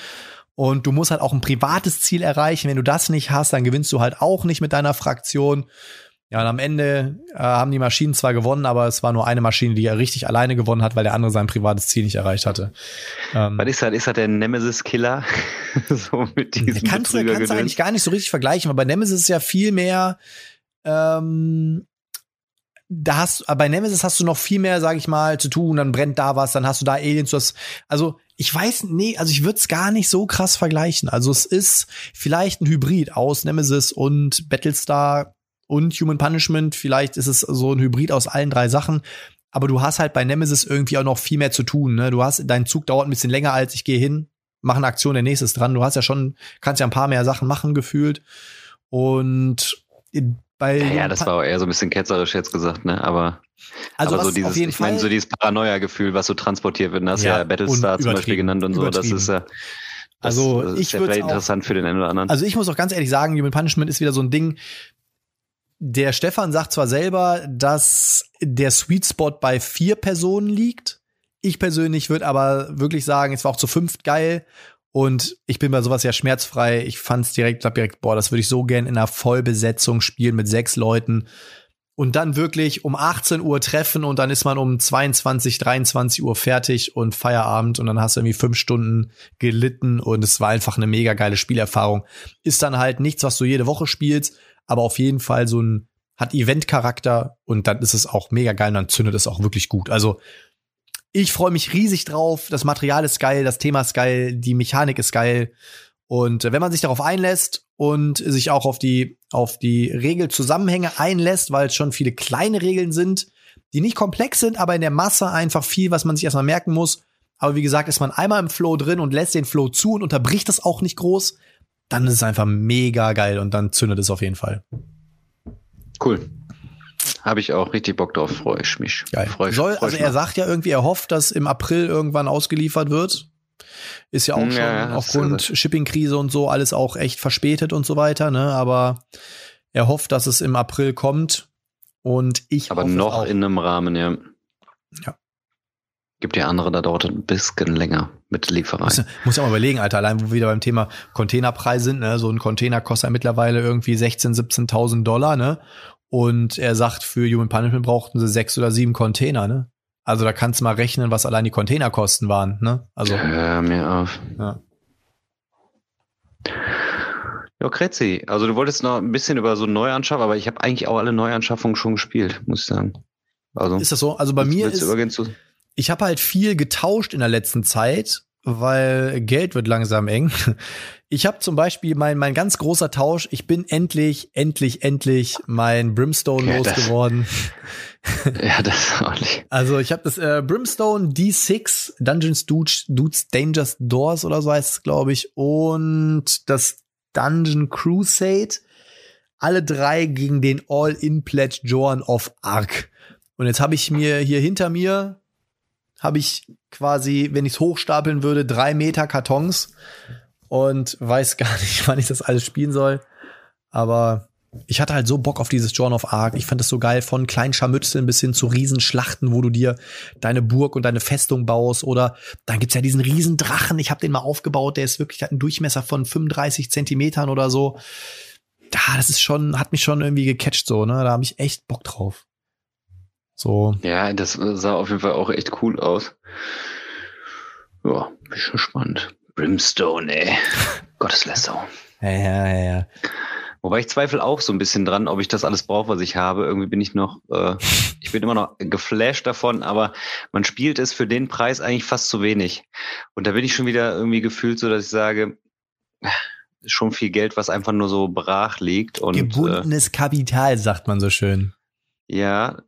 Und du musst halt auch ein privates Ziel erreichen. Wenn du das nicht hast, dann gewinnst du halt auch nicht mit deiner Fraktion. Ja, und am Ende äh, haben die Maschinen zwar gewonnen, aber es war nur eine Maschine, die er richtig alleine gewonnen hat, weil der andere sein privates Ziel nicht erreicht hatte. Ähm, Was ist das? Ist das der Nemesis-Killer? so mit diesem kannst, du, kannst du eigentlich gar nicht so richtig vergleichen, weil bei Nemesis ist ja viel mehr ähm, da hast bei Nemesis hast du noch viel mehr, sag ich mal, zu tun, dann brennt da was, dann hast du da Aliens, du hast, also ich weiß, nee, also ich würde es gar nicht so krass vergleichen. Also es ist vielleicht ein Hybrid aus Nemesis und Battlestar und Human Punishment. Vielleicht ist es so ein Hybrid aus allen drei Sachen. Aber du hast halt bei Nemesis irgendwie auch noch viel mehr zu tun. Ne? Du hast, dein Zug dauert ein bisschen länger als ich gehe hin, mache eine Aktion, der nächste ist dran. Du hast ja schon, kannst ja ein paar mehr Sachen machen gefühlt. Und bei ja, das war auch eher so ein bisschen ketzerisch jetzt gesagt, ne? Aber, also aber so dieses, ich meine, so dieses Paranoia-Gefühl, was so transportiert wird, das ja, ja Battlestar zum Beispiel genannt und so, das ist ja. Das, also das ich würde interessant für den einen oder anderen. Also ich muss auch ganz ehrlich sagen, Human Punishment ist wieder so ein Ding. Der Stefan sagt zwar selber, dass der Sweet Spot bei vier Personen liegt. Ich persönlich würde aber wirklich sagen, es war auch zu fünft geil. Und ich bin bei sowas ja schmerzfrei. Ich fand's direkt, glaub direkt, boah, das würde ich so gern in einer Vollbesetzung spielen mit sechs Leuten. Und dann wirklich um 18 Uhr treffen und dann ist man um 22, 23 Uhr fertig und Feierabend und dann hast du irgendwie fünf Stunden gelitten und es war einfach eine mega geile Spielerfahrung. Ist dann halt nichts, was du jede Woche spielst, aber auf jeden Fall so ein, hat Event-Charakter und dann ist es auch mega geil und dann zündet es auch wirklich gut. Also ich freue mich riesig drauf. Das Material ist geil, das Thema ist geil, die Mechanik ist geil. Und wenn man sich darauf einlässt und sich auch auf die, auf die Regelzusammenhänge einlässt, weil es schon viele kleine Regeln sind, die nicht komplex sind, aber in der Masse einfach viel, was man sich erstmal merken muss. Aber wie gesagt, ist man einmal im Flow drin und lässt den Flow zu und unterbricht das auch nicht groß, dann ist es einfach mega geil und dann zündet es auf jeden Fall. Cool. Habe ich auch richtig Bock drauf, freue ich mich. Geil. Freu, Soll, freu also er sagt ja irgendwie, er hofft, dass im April irgendwann ausgeliefert wird. Ist ja auch hm, schon ja, aufgrund Shipping-Krise und so alles auch echt verspätet und so weiter, ne? Aber er hofft, dass es im April kommt. Und ich Aber noch in einem Rahmen, ja. Ja. Gibt ja andere, da dauert ein bisschen länger mit Lieferei. Muss, muss ja mal überlegen, Alter, allein wo wir wieder beim Thema Containerpreis sind, ne? So ein Container kostet ja mittlerweile irgendwie 16.000, 17.000 Dollar, ne? Und er sagt, für Human Punishment brauchten sie sechs oder sieben Container, ne? Also da kannst du mal rechnen, was allein die Containerkosten waren, ne? Also. Hör mir auf. Ja. Ja, Kretzi, also du wolltest noch ein bisschen über so Neuanschaffung, aber ich habe eigentlich auch alle Neuanschaffungen schon gespielt, muss ich sagen. Also, ist das so? Also bei mir ist, ich habe halt viel getauscht in der letzten Zeit, weil Geld wird langsam eng. Ich habe zum Beispiel mein, mein ganz großer Tausch, ich bin endlich, endlich, endlich mein Brimstone ja, losgeworden. ja, das auch nicht. Also ich habe das äh, Brimstone D6, Dungeons Dudes, Dudes Dangers Doors oder so heißt es, glaube ich, und das Dungeon Crusade. Alle drei gegen den All-In-Pledge Joan of Arc. Und jetzt habe ich mir hier hinter mir, habe ich quasi, wenn ich es hochstapeln würde, drei Meter Kartons und weiß gar nicht, wann ich das alles spielen soll. Aber ich hatte halt so Bock auf dieses Joan of Arc. Ich fand das so geil, von kleinen Scharmützeln bis hin zu Riesenschlachten, wo du dir deine Burg und deine Festung baust. Oder dann gibt's ja diesen Riesendrachen. Ich habe den mal aufgebaut. Der ist wirklich, hat einen Durchmesser von 35 Zentimetern oder so. Da, das ist schon, hat mich schon irgendwie gecatcht so, ne? Da habe ich echt Bock drauf. So. Ja, das sah auf jeden Fall auch echt cool aus. Ja, bin schon spannend. Brimstone, ey. Gotteslästerung. Ja, ja, ja, ja. Wobei ich zweifle auch so ein bisschen dran, ob ich das alles brauche, was ich habe. Irgendwie bin ich noch, äh, ich bin immer noch geflasht davon, aber man spielt es für den Preis eigentlich fast zu wenig. Und da bin ich schon wieder irgendwie gefühlt so, dass ich sage, schon viel Geld, was einfach nur so brach liegt. Und, Gebundenes äh, Kapital, sagt man so schön. Ja,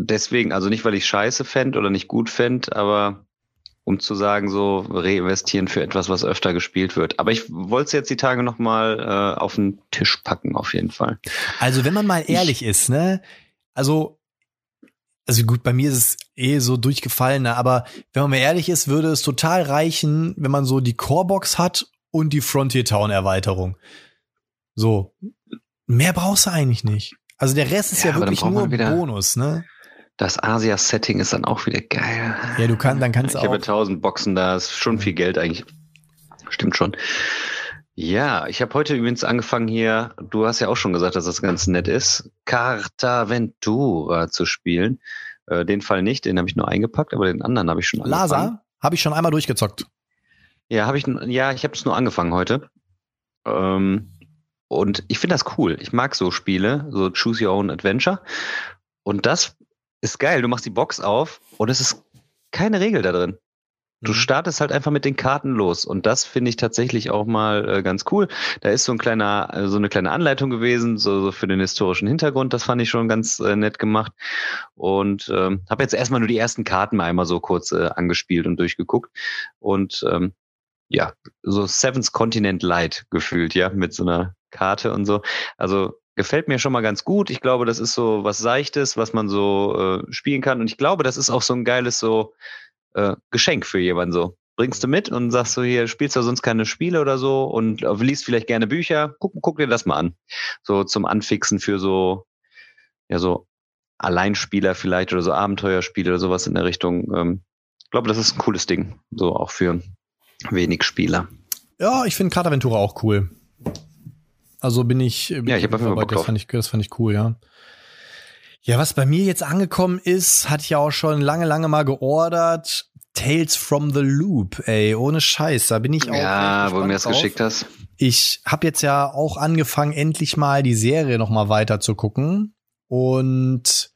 deswegen, also nicht, weil ich scheiße fände oder nicht gut fände, aber um zu sagen, so reinvestieren für etwas, was öfter gespielt wird. Aber ich wollte es jetzt die Tage noch mal äh, auf den Tisch packen, auf jeden Fall. Also wenn man mal ehrlich ich, ist, ne? Also, also gut, bei mir ist es eh so durchgefallen, ne? aber wenn man mal ehrlich ist, würde es total reichen, wenn man so die Corebox hat und die Frontier Town Erweiterung. So. Mehr brauchst du eigentlich nicht. Also der Rest ist ja, ja wirklich nur Bonus, ne? Das Asia-Setting ist dann auch wieder geil. Ja, du kannst, dann kannst du auch. Ich habe tausend Boxen da, ist schon viel Geld eigentlich. Stimmt schon. Ja, ich habe heute übrigens angefangen hier, du hast ja auch schon gesagt, dass das ganz nett ist, Carta Ventura zu spielen. Äh, den Fall nicht, den habe ich nur eingepackt, aber den anderen habe ich schon angefangen. Lasa habe ich schon einmal durchgezockt. Ja, habe ich ja, ich habe es nur angefangen heute. Ähm, und ich finde das cool. Ich mag so Spiele, so Choose Your Own Adventure. Und das ist geil. Du machst die Box auf und es ist keine Regel da drin. Du mhm. startest halt einfach mit den Karten los und das finde ich tatsächlich auch mal äh, ganz cool. Da ist so ein kleiner, äh, so eine kleine Anleitung gewesen, so, so für den historischen Hintergrund. Das fand ich schon ganz äh, nett gemacht und ähm, habe jetzt erstmal nur die ersten Karten mal einmal so kurz äh, angespielt und durchgeguckt und ähm, ja, so Seventh Continent Light gefühlt, ja, mit so einer Karte und so. Also gefällt mir schon mal ganz gut. Ich glaube, das ist so was Seichtes, was man so äh, spielen kann. Und ich glaube, das ist auch so ein geiles so äh, Geschenk für jemanden so. Bringst du mit und sagst so hier, spielst du sonst keine Spiele oder so und äh, liest vielleicht gerne Bücher, guck, guck dir das mal an. So zum Anfixen für so, ja, so Alleinspieler vielleicht oder so Abenteuerspiele oder sowas in der Richtung. Ähm, ich glaube, das ist ein cooles Ding. So auch für wenig Spieler. Ja, ich finde Cartaventura auch cool. Also bin ich, bin ja, ich habe dabei, das fand ich, das fand ich cool, ja. Ja, was bei mir jetzt angekommen ist, hatte ich ja auch schon lange, lange mal geordert. Tales from the Loop, ey, ohne Scheiß, da bin ich auch. Ja, wo du mir das geschickt hast. Ich habe jetzt ja auch angefangen, endlich mal die Serie noch mal weiter zu gucken und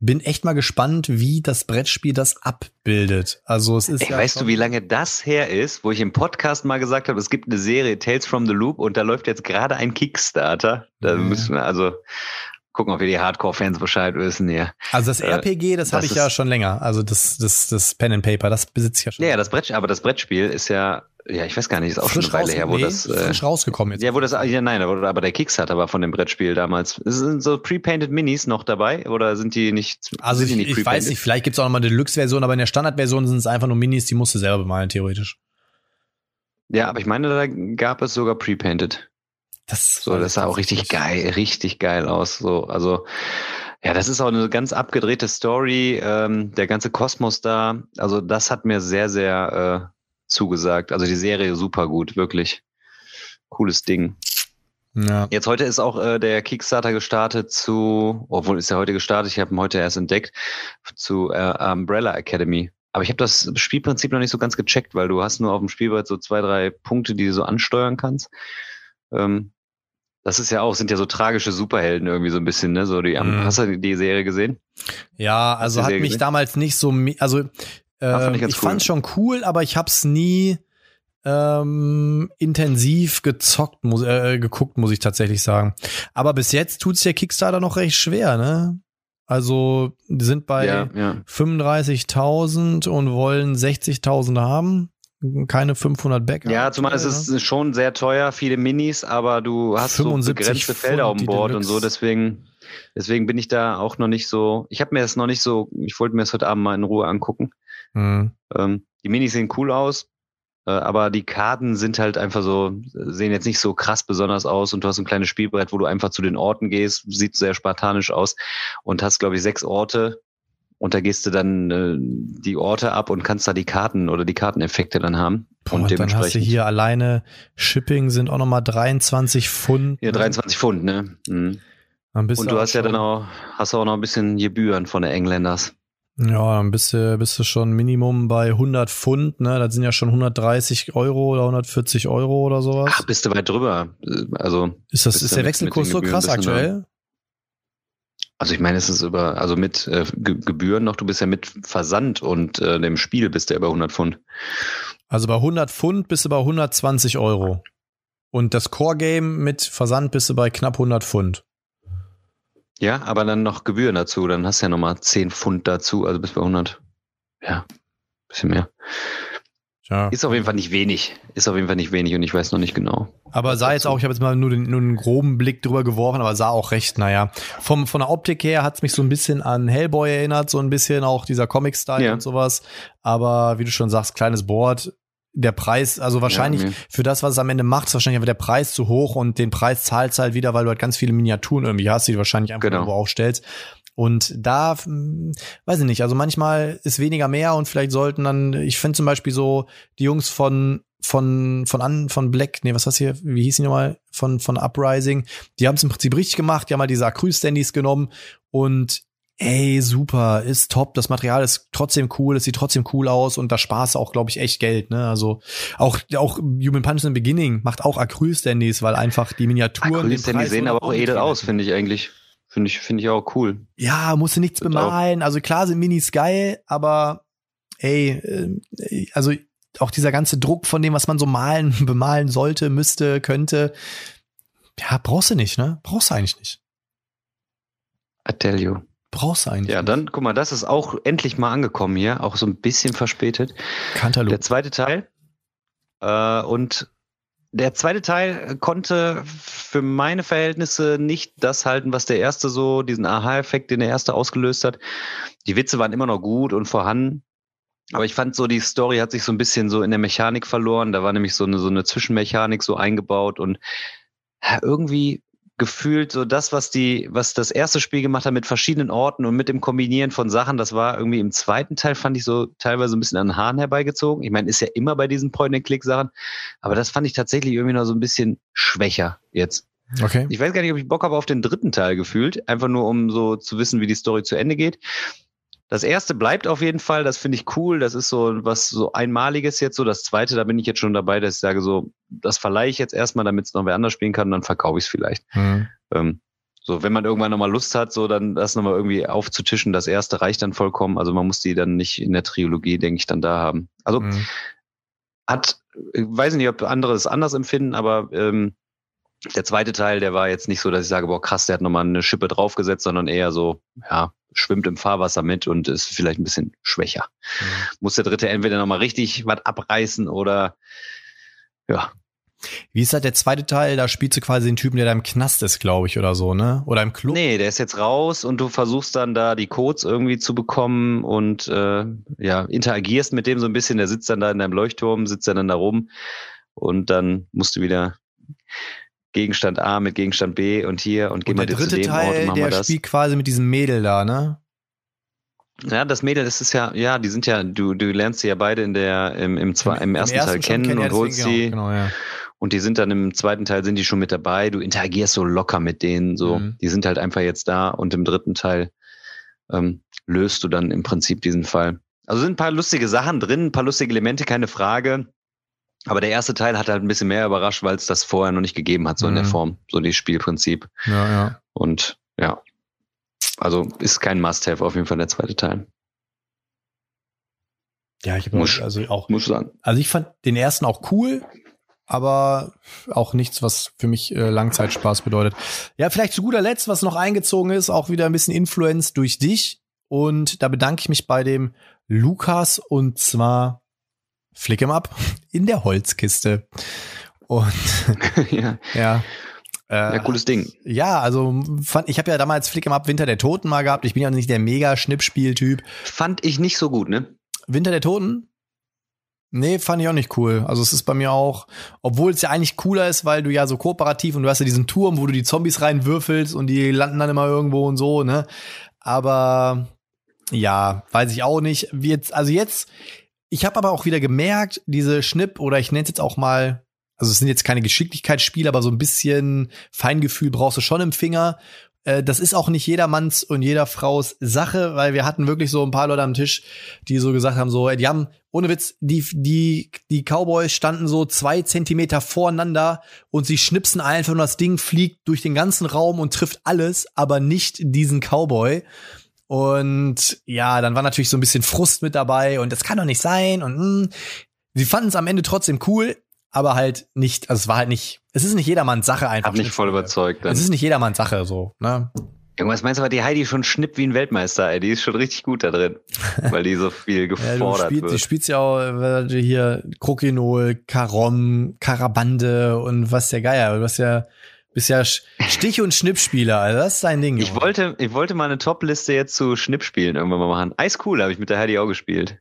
bin echt mal gespannt, wie das Brettspiel das abbildet. Also es ist. Ey, ja weißt du, wie lange das her ist, wo ich im Podcast mal gesagt habe, es gibt eine Serie Tales from the Loop und da läuft jetzt gerade ein Kickstarter. Da ja. müssen wir also gucken, ob wir die Hardcore-Fans Bescheid wissen hier. Also das RPG, das, das habe ich ja schon länger. Also das, das, das Pen and Paper, das besitze ich ja schon. Ja, das Brett, aber das Brettspiel ist ja, ja, ich weiß gar nicht, ist auch frisch schon eine Weile her, wo nee, das äh, frisch rausgekommen jetzt. Ja, wo das, ja, nein, aber, der Kickstarter war von dem Brettspiel damals. Sind so pre-painted Minis noch dabei oder sind die nicht? Also ich, nicht ich weiß nicht, vielleicht gibt es auch noch mal eine Deluxe-Version, aber in der Standard-Version sind es einfach nur Minis, die musst du selber bemalen theoretisch. Ja, aber ich meine, da gab es sogar pre-painted. Das, so, das sah auch richtig geil, richtig geil aus. So, also ja, das ist auch eine ganz abgedrehte Story. Ähm, der ganze Kosmos da, also das hat mir sehr, sehr äh, zugesagt. Also die Serie super gut, wirklich cooles Ding. Ja. Jetzt heute ist auch äh, der Kickstarter gestartet zu, obwohl ist ja heute gestartet, ich habe ihn heute erst entdeckt, zu äh, Umbrella Academy. Aber ich habe das Spielprinzip noch nicht so ganz gecheckt, weil du hast nur auf dem Spielbrett so zwei, drei Punkte, die du so ansteuern kannst. Ähm, das ist ja auch, sind ja so tragische Superhelden irgendwie so ein bisschen, ne? So die, mhm. hast du die Serie gesehen? Ja, also hat mich gesehen? damals nicht so, also äh, ich, ich cool. fand's schon cool, aber ich hab's nie ähm, intensiv gezockt, muss, äh, geguckt, muss ich tatsächlich sagen. Aber bis jetzt tut's der Kickstarter noch recht schwer, ne? Also, die sind bei ja, ja. 35.000 und wollen 60.000 haben keine 500 Backup. Ja, zumal es ist schon sehr teuer, viele Minis, aber du hast so begrenzte Felder auf dem Board und so, deswegen, deswegen bin ich da auch noch nicht so, ich habe mir das noch nicht so, ich wollte mir das heute Abend mal in Ruhe angucken. Mhm. Ähm, die Minis sehen cool aus, äh, aber die Karten sind halt einfach so, sehen jetzt nicht so krass besonders aus und du hast ein kleines Spielbrett, wo du einfach zu den Orten gehst, sieht sehr spartanisch aus und hast, glaube ich, sechs Orte und da gehst du dann äh, die Orte ab und kannst da die Karten oder die Karteneffekte dann haben. Boah, und. Dann hast du hier alleine Shipping sind auch nochmal 23 Pfund. Ja, 23 Pfund, ne? Mhm. und du hast ja dann auch, hast auch noch ein bisschen Gebühren von der Engländers. Ja, dann bist du, bist du schon Minimum bei 100 Pfund, ne? Das sind ja schon 130 Euro oder 140 Euro oder sowas. Ach, bist du weit drüber. Also. Ist das, ist der Wechselkurs so krass aktuell? Also ich meine, es ist über, also mit äh, Gebühren noch, du bist ja mit Versand und äh, dem Spiel bist du ja über 100 Pfund. Also bei 100 Pfund bist du bei 120 Euro. Und das Core-Game mit Versand bist du bei knapp 100 Pfund. Ja, aber dann noch Gebühren dazu, dann hast du ja nochmal 10 Pfund dazu, also bis bei 100. Ja, bisschen mehr. Ja. Ist auf jeden Fall nicht wenig. Ist auf jeden Fall nicht wenig und ich weiß noch nicht genau. Aber sah jetzt auch, ich habe jetzt mal nur, den, nur einen groben Blick drüber geworfen, aber sah auch recht, naja. Vom, von der Optik her hat's mich so ein bisschen an Hellboy erinnert, so ein bisschen auch dieser Comic-Style ja. und sowas. Aber wie du schon sagst, kleines Board, der Preis, also wahrscheinlich ja, für das, was es am Ende macht, ist wahrscheinlich aber der Preis zu hoch und den Preis zahlst halt wieder, weil du halt ganz viele Miniaturen irgendwie hast, die du wahrscheinlich einfach genau. irgendwo aufstellst. Und da, weiß ich nicht, also manchmal ist weniger mehr und vielleicht sollten dann, ich finde zum Beispiel so, die Jungs von von, von an, von Black, nee, was hast hier, wie hieß die nochmal, von, von Uprising. Die haben es im Prinzip richtig gemacht, die haben mal diese Acryl-Standys genommen und ey, super, ist top, das Material ist trotzdem cool, es sieht trotzdem cool aus und da Spaß auch, glaube ich, echt Geld, ne? Also auch, auch Human Punch in the Beginning macht auch Acryl-Standys, weil einfach die Miniaturen. Acryl-Standys sehen aber auch edel aus, finde ich eigentlich. Finde ich, finde ich auch cool. Ja, musst du nichts bemalen. Also klar sind Minis geil, aber ey, äh, also auch dieser ganze Druck von dem, was man so malen, bemalen sollte, müsste, könnte, ja, brauchst du nicht, ne? Brauchst du eigentlich nicht. I tell you. Brauchst du eigentlich. Ja, dann, guck mal, das ist auch endlich mal angekommen hier, auch so ein bisschen verspätet. Cantaloupe. Der zweite Teil. Äh, und der zweite Teil konnte für meine Verhältnisse nicht das halten, was der erste so, diesen Aha-Effekt, den der erste ausgelöst hat. Die Witze waren immer noch gut und vorhanden. Aber ich fand so, die Story hat sich so ein bisschen so in der Mechanik verloren. Da war nämlich so eine, so eine Zwischenmechanik so eingebaut und irgendwie gefühlt so das, was die, was das erste Spiel gemacht hat mit verschiedenen Orten und mit dem Kombinieren von Sachen, das war irgendwie im zweiten Teil, fand ich so teilweise ein bisschen an den Haaren herbeigezogen. Ich meine, ist ja immer bei diesen Point-and-Click-Sachen, aber das fand ich tatsächlich irgendwie noch so ein bisschen schwächer jetzt. Okay. Ich weiß gar nicht, ob ich Bock habe auf den dritten Teil gefühlt, einfach nur um so zu wissen, wie die Story zu Ende geht. Das erste bleibt auf jeden Fall, das finde ich cool. Das ist so was so einmaliges jetzt so. Das zweite, da bin ich jetzt schon dabei, dass ich sage so, das verleihe ich jetzt erstmal, damit es noch wer anders spielen kann, und dann verkaufe ich es vielleicht. Mhm. Ähm, so, wenn man irgendwann nochmal Lust hat, so dann das nochmal irgendwie aufzutischen. Das erste reicht dann vollkommen. Also man muss die dann nicht in der Trilogie, denke ich, dann da haben. Also mhm. hat, ich weiß nicht, ob andere es anders empfinden, aber ähm, der zweite Teil, der war jetzt nicht so, dass ich sage, boah, krass, der hat nochmal eine Schippe draufgesetzt, sondern eher so, ja, schwimmt im Fahrwasser mit und ist vielleicht ein bisschen schwächer. Mhm. Muss der dritte entweder nochmal richtig was abreißen oder ja. Wie ist halt der zweite Teil? Da spielst du quasi den Typen, der da im Knast ist, glaube ich, oder so, ne? Oder im Club? Nee, der ist jetzt raus und du versuchst dann da die Codes irgendwie zu bekommen und äh, ja, interagierst mit dem so ein bisschen. Der sitzt dann da in deinem Leuchtturm, sitzt dann da rum und dann musst du wieder Gegenstand A mit Gegenstand B und hier und gehen wir zu dem Teil, Ort und machen der wir das. spielt quasi mit diesem Mädel da, ne? Ja, das Mädel, das ist ja, ja, die sind ja, du, du lernst sie ja beide in der, im, im, zwei, im, im ersten, ersten Teil kennen und holst genau, sie. Genau, ja. Und die sind dann im zweiten Teil sind die schon mit dabei. Du interagierst so locker mit denen, so. Mhm. Die sind halt einfach jetzt da und im dritten Teil ähm, löst du dann im Prinzip diesen Fall. Also sind ein paar lustige Sachen drin, ein paar lustige Elemente, keine Frage. Aber der erste Teil hat halt ein bisschen mehr überrascht, weil es das vorher noch nicht gegeben hat, so mhm. in der mhm. Form, so die Spielprinzip. Ja, ja. Und ja, also ist kein Must-have auf jeden Fall der zweite Teil. Ja, ich habe also auch. Muss sagen. Also ich fand den ersten auch cool, aber auch nichts, was für mich äh, Langzeitspaß bedeutet. Ja, vielleicht zu guter Letzt, was noch eingezogen ist, auch wieder ein bisschen Influence durch dich. Und da bedanke ich mich bei dem Lukas und zwar Flick em Up in der Holzkiste. Und ja. ja. Äh, ja, cooles Ding. Ja, also fand, ich habe ja damals Flick em Up Winter der Toten mal gehabt. Ich bin ja nicht der mega Schnippspieltyp. Fand ich nicht so gut, ne? Winter der Toten? Nee, fand ich auch nicht cool. Also es ist bei mir auch, obwohl es ja eigentlich cooler ist, weil du ja so kooperativ und du hast ja diesen Turm, wo du die Zombies reinwürfelst und die landen dann immer irgendwo und so, ne? Aber ja, weiß ich auch nicht. Jetzt, also jetzt, ich habe aber auch wieder gemerkt, diese Schnipp oder ich nenne es jetzt auch mal, also es sind jetzt keine Geschicklichkeitsspiele, aber so ein bisschen Feingefühl brauchst du schon im Finger. Äh, das ist auch nicht jedermanns und jeder Fraus Sache, weil wir hatten wirklich so ein paar Leute am Tisch, die so gesagt haben, so, die haben, ohne Witz, die, die, die Cowboys standen so zwei Zentimeter voreinander und sie schnipsen einfach und das Ding fliegt durch den ganzen Raum und trifft alles, aber nicht diesen Cowboy. Und ja, dann war natürlich so ein bisschen Frust mit dabei und das kann doch nicht sein. Und mh, hm, sie fanden es am Ende trotzdem cool, aber halt nicht, also es war halt nicht, es ist nicht jedermanns Sache einfach. Hab nicht voll überzeugt. Dann. Es ist nicht jedermanns Sache so, ne? Irgendwas meinst du aber, die Heidi schon schnippt wie ein Weltmeister, ey. Die ist schon richtig gut da drin, weil die so viel gefordert ja, spielst, wird. Die spielt ja auch hier Krokinol, Karom, Karabande und was der Geier. Du hast ja bist ja Stich- und Schnippspieler, also das ist dein Ding. Ich wollte, ich wollte mal eine Top-Liste jetzt zu Schnippspielen irgendwann mal machen. Ice Cool habe ich mit der Heidi auch gespielt.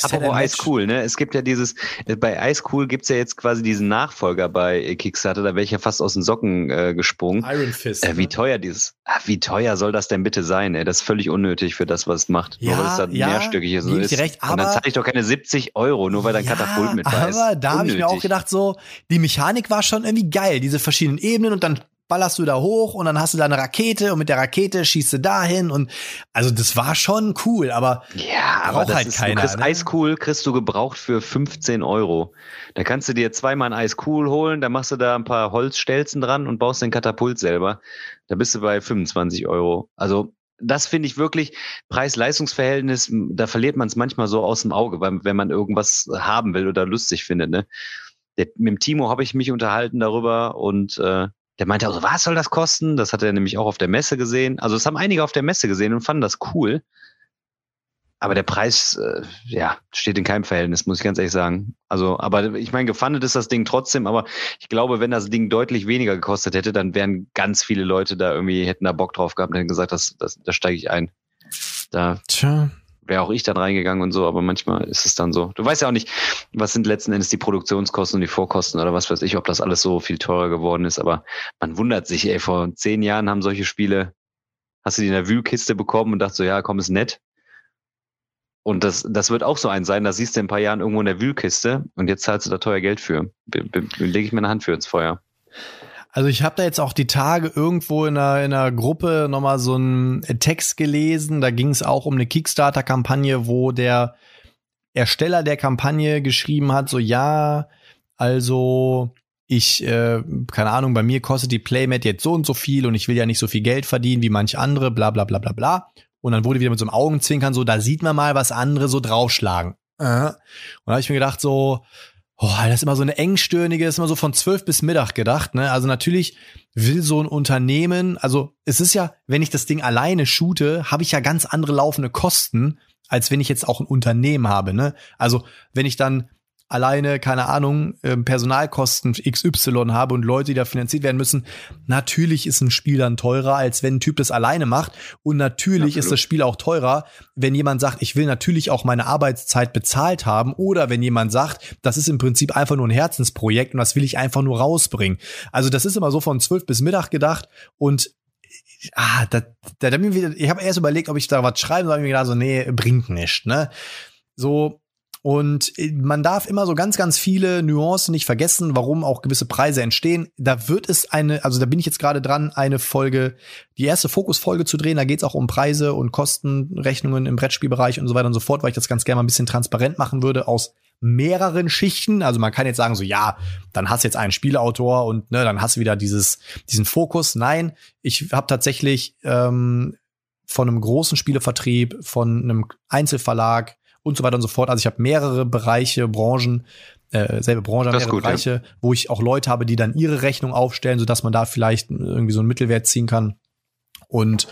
Apropos Ice Cool, ne? Es gibt ja dieses, äh, bei Ice Cool gibt's ja jetzt quasi diesen Nachfolger bei Kickstarter, da wäre ich ja fast aus den Socken äh, gesprungen. Iron Fist. Äh, wie ne? teuer dieses, ah, wie teuer soll das denn bitte sein, ey? Das ist völlig unnötig für das, was es macht. Ja, nur weil es da ja, mehrstöckig ist. ist. Recht, aber, Und dann zahle ich doch keine 70 Euro, nur weil da ein ja, Katapult mit bei ist. Aber da habe ich mir auch gedacht, so, die Mechanik war schon irgendwie geil, diese verschiedenen Ebenen und dann ballerst du da hoch und dann hast du da eine Rakete und mit der Rakete schießt du dahin und also das war schon cool, aber ja, aber das halt ist, keiner. Du kriegst ne? Eiscool kriegst du gebraucht für 15 Euro. Da kannst du dir zweimal ein Eiscool holen, da machst du da ein paar Holzstelzen dran und baust den Katapult selber. Da bist du bei 25 Euro. Also das finde ich wirklich Preis-Leistungs-Verhältnis, da verliert man es manchmal so aus dem Auge, wenn man irgendwas haben will oder lustig findet. Ne? Der, mit dem Timo habe ich mich unterhalten darüber und äh, der meinte also, was soll das kosten? Das hat er nämlich auch auf der Messe gesehen. Also es haben einige auf der Messe gesehen und fanden das cool. Aber der Preis, äh, ja, steht in keinem Verhältnis, muss ich ganz ehrlich sagen. Also, aber ich meine, gefundet ist das Ding trotzdem, aber ich glaube, wenn das Ding deutlich weniger gekostet hätte, dann wären ganz viele Leute da irgendwie, hätten da Bock drauf gehabt und hätten gesagt, das, das, da steige ich ein. Da. Tja wäre auch ich dann reingegangen und so, aber manchmal ist es dann so. Du weißt ja auch nicht, was sind letzten Endes die Produktionskosten und die Vorkosten oder was weiß ich, ob das alles so viel teurer geworden ist, aber man wundert sich, ey, vor zehn Jahren haben solche Spiele, hast du die in der Wühlkiste bekommen und dachte so, ja, komm, ist nett. Und das, das wird auch so ein sein, da siehst du in ein paar Jahren irgendwo in der Wühlkiste und jetzt zahlst du da teuer Geld für. Lege ich mir eine Hand für ins Feuer. Also ich habe da jetzt auch die Tage irgendwo in einer, in einer Gruppe nochmal so einen Text gelesen. Da ging es auch um eine Kickstarter-Kampagne, wo der Ersteller der Kampagne geschrieben hat, so ja, also ich, äh, keine Ahnung, bei mir kostet die Playmat jetzt so und so viel und ich will ja nicht so viel Geld verdienen wie manch andere, bla bla bla bla bla. Und dann wurde wieder mit so einem Augenzwinkern so, da sieht man mal, was andere so draufschlagen. Äh. Und da habe ich mir gedacht, so, Oh, das ist immer so eine engstirnige, ist immer so von zwölf bis Mittag gedacht. Ne? Also natürlich will so ein Unternehmen, also es ist ja, wenn ich das Ding alleine shoote, habe ich ja ganz andere laufende Kosten, als wenn ich jetzt auch ein Unternehmen habe. Ne? Also wenn ich dann alleine, keine Ahnung, ähm, Personalkosten XY habe und Leute, die da finanziert werden müssen, natürlich ist ein Spiel dann teurer, als wenn ein Typ das alleine macht. Und natürlich Absolut. ist das Spiel auch teurer, wenn jemand sagt, ich will natürlich auch meine Arbeitszeit bezahlt haben oder wenn jemand sagt, das ist im Prinzip einfach nur ein Herzensprojekt und das will ich einfach nur rausbringen. Also das ist immer so von zwölf bis Mittag gedacht und ah, da, da, da ich habe erst überlegt, ob ich da was schreiben soll, habe ich mir gedacht, so, nee, bringt nicht, ne? So, und äh, man darf immer so ganz, ganz viele Nuancen nicht vergessen, warum auch gewisse Preise entstehen. Da wird es eine, also da bin ich jetzt gerade dran, eine Folge, die erste Fokusfolge zu drehen. Da geht es auch um Preise und Kostenrechnungen im Brettspielbereich und so weiter und so fort, weil ich das ganz gerne mal ein bisschen transparent machen würde aus mehreren Schichten. Also man kann jetzt sagen, so ja, dann hast du jetzt einen Spieleautor und ne, dann hast du wieder dieses, diesen Fokus. Nein, ich habe tatsächlich ähm, von einem großen Spielevertrieb, von einem Einzelverlag, und so weiter und so fort. Also ich habe mehrere Bereiche, Branchen, äh, selbe Branche, mehrere gut, Bereiche, ja. wo ich auch Leute habe, die dann ihre Rechnung aufstellen, sodass man da vielleicht irgendwie so einen Mittelwert ziehen kann. Und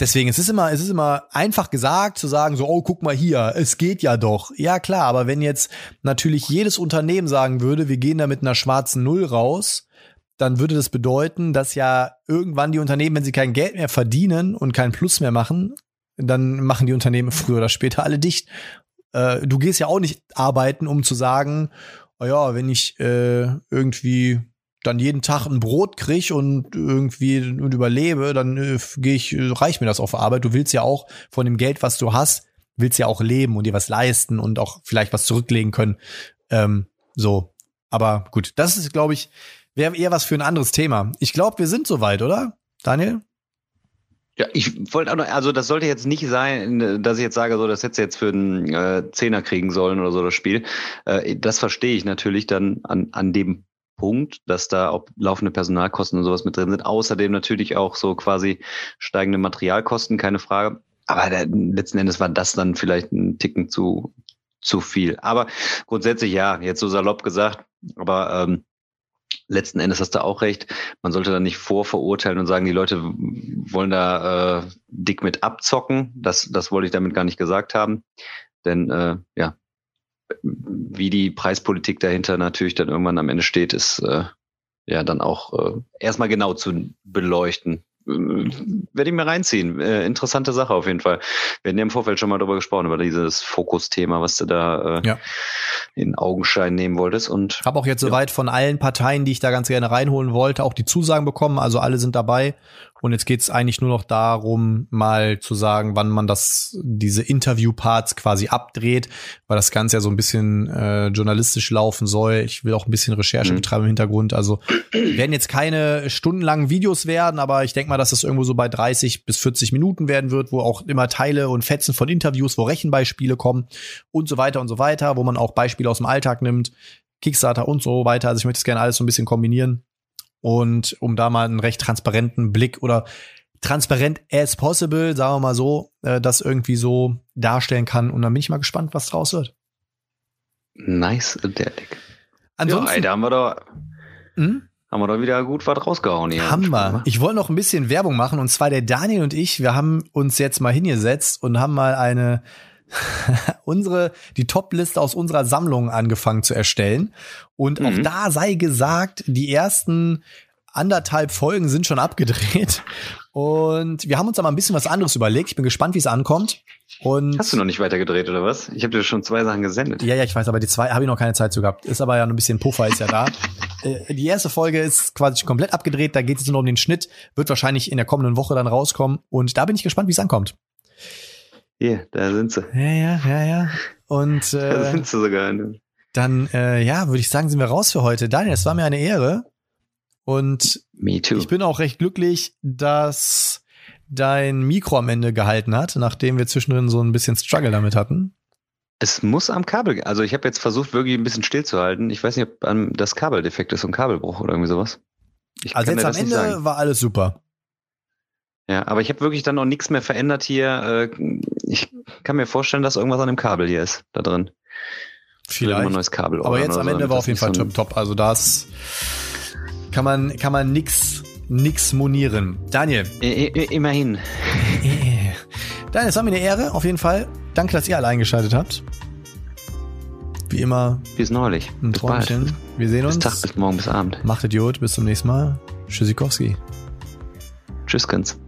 deswegen, es ist immer, es ist immer einfach gesagt zu sagen, so, oh, guck mal hier, es geht ja doch. Ja, klar, aber wenn jetzt natürlich jedes Unternehmen sagen würde, wir gehen da mit einer schwarzen Null raus, dann würde das bedeuten, dass ja irgendwann die Unternehmen, wenn sie kein Geld mehr verdienen und keinen Plus mehr machen, dann machen die Unternehmen früher oder später alle dicht. Äh, du gehst ja auch nicht arbeiten, um zu sagen, oh ja, wenn ich äh, irgendwie dann jeden Tag ein Brot krieg und irgendwie und überlebe, dann äh, ich, reicht mir das auf Arbeit. Du willst ja auch von dem Geld, was du hast, willst ja auch leben und dir was leisten und auch vielleicht was zurücklegen können. Ähm, so. Aber gut, das ist, glaube ich, wäre eher was für ein anderes Thema. Ich glaube, wir sind soweit, oder? Daniel? Ja, ich wollte auch noch, also das sollte jetzt nicht sein, dass ich jetzt sage, so, das hätte jetzt für einen äh, Zehner kriegen sollen oder so das Spiel. Äh, das verstehe ich natürlich dann an, an dem Punkt, dass da auch laufende Personalkosten und sowas mit drin sind. Außerdem natürlich auch so quasi steigende Materialkosten, keine Frage. Aber der, letzten Endes war das dann vielleicht ein Ticken zu, zu viel. Aber grundsätzlich ja, jetzt so salopp gesagt, aber ähm, letzten Endes hast du auch recht. Man sollte da nicht vorverurteilen und sagen, die Leute wollen da äh, dick mit abzocken. Das, das wollte ich damit gar nicht gesagt haben. Denn äh, ja, wie die Preispolitik dahinter natürlich dann irgendwann am Ende steht, ist äh, ja dann auch äh, erstmal genau zu beleuchten. Werde ich mir reinziehen. Äh, interessante Sache auf jeden Fall. Wir hatten ja im Vorfeld schon mal darüber gesprochen, über dieses Fokusthema, was du da äh, ja. in Augenschein nehmen wolltest. Und habe auch jetzt ja. soweit von allen Parteien, die ich da ganz gerne reinholen wollte, auch die Zusagen bekommen. Also alle sind dabei. Und jetzt geht es eigentlich nur noch darum, mal zu sagen, wann man das, diese Interview-Parts quasi abdreht, weil das Ganze ja so ein bisschen äh, journalistisch laufen soll. Ich will auch ein bisschen Recherche mhm. betreiben im Hintergrund. Also werden jetzt keine stundenlangen Videos werden, aber ich denke mal, dass das irgendwo so bei 30 bis 40 Minuten werden wird, wo auch immer Teile und Fetzen von Interviews, wo Rechenbeispiele kommen und so weiter und so weiter, wo man auch Beispiele aus dem Alltag nimmt, Kickstarter und so weiter. Also ich möchte es gerne alles so ein bisschen kombinieren. Und um da mal einen recht transparenten Blick oder transparent as possible, sagen wir mal so, äh, das irgendwie so darstellen kann. Und dann bin ich mal gespannt, was draus wird. Nice, Derek. Ansonsten, ja, da haben wir doch, hm? haben wir doch wieder gut was rausgehauen hier. Haben wir. Ich wollte noch ein bisschen Werbung machen. Und zwar der Daniel und ich, wir haben uns jetzt mal hingesetzt und haben mal eine unsere, die Top-Liste aus unserer Sammlung angefangen zu erstellen. Und mhm. auch da sei gesagt, die ersten anderthalb Folgen sind schon abgedreht. Und wir haben uns aber ein bisschen was anderes überlegt. Ich bin gespannt, wie es ankommt. Und Hast du noch nicht weitergedreht oder was? Ich habe dir schon zwei Sachen gesendet. Ja, ja, ich weiß, aber die zwei habe ich noch keine Zeit zu gehabt. Ist aber ja ein bisschen Puffer ist ja da. Äh, die erste Folge ist quasi komplett abgedreht. Da geht es nur um den Schnitt. Wird wahrscheinlich in der kommenden Woche dann rauskommen. Und da bin ich gespannt, wie es ankommt. Hier, da sind sie. Ja, ja, ja, ja. Und äh, da sind sie sogar. Dann, äh, ja, würde ich sagen, sind wir raus für heute. Daniel, es war mir eine Ehre. Und ich bin auch recht glücklich, dass dein Mikro am Ende gehalten hat, nachdem wir zwischendrin so ein bisschen Struggle damit hatten. Es muss am Kabel, also ich habe jetzt versucht, wirklich ein bisschen stillzuhalten. Ich weiß nicht, ob das Kabel defekt ist und Kabelbruch oder irgendwie sowas. Ich also jetzt am Ende war alles super. Ja, aber ich habe wirklich dann noch nichts mehr verändert hier. Äh, ich kann mir vorstellen, dass irgendwas an dem Kabel hier ist, da drin. Vielleicht. Ein neues Kabel aber jetzt am Ende so, war auf jeden Fall so top. Also das kann man, kann man nix, nix monieren. Daniel. Immerhin. Daniel, es war mir eine Ehre, auf jeden Fall. Danke, dass ihr alle eingeschaltet habt. Wie immer. Bis neulich. Ein bis Träumchen. Bald. Wir sehen uns. Bis Tag, bis morgen, bis Abend. Macht Idiot. Bis zum nächsten Mal. Tschüssikowski. Tschüss, ganz.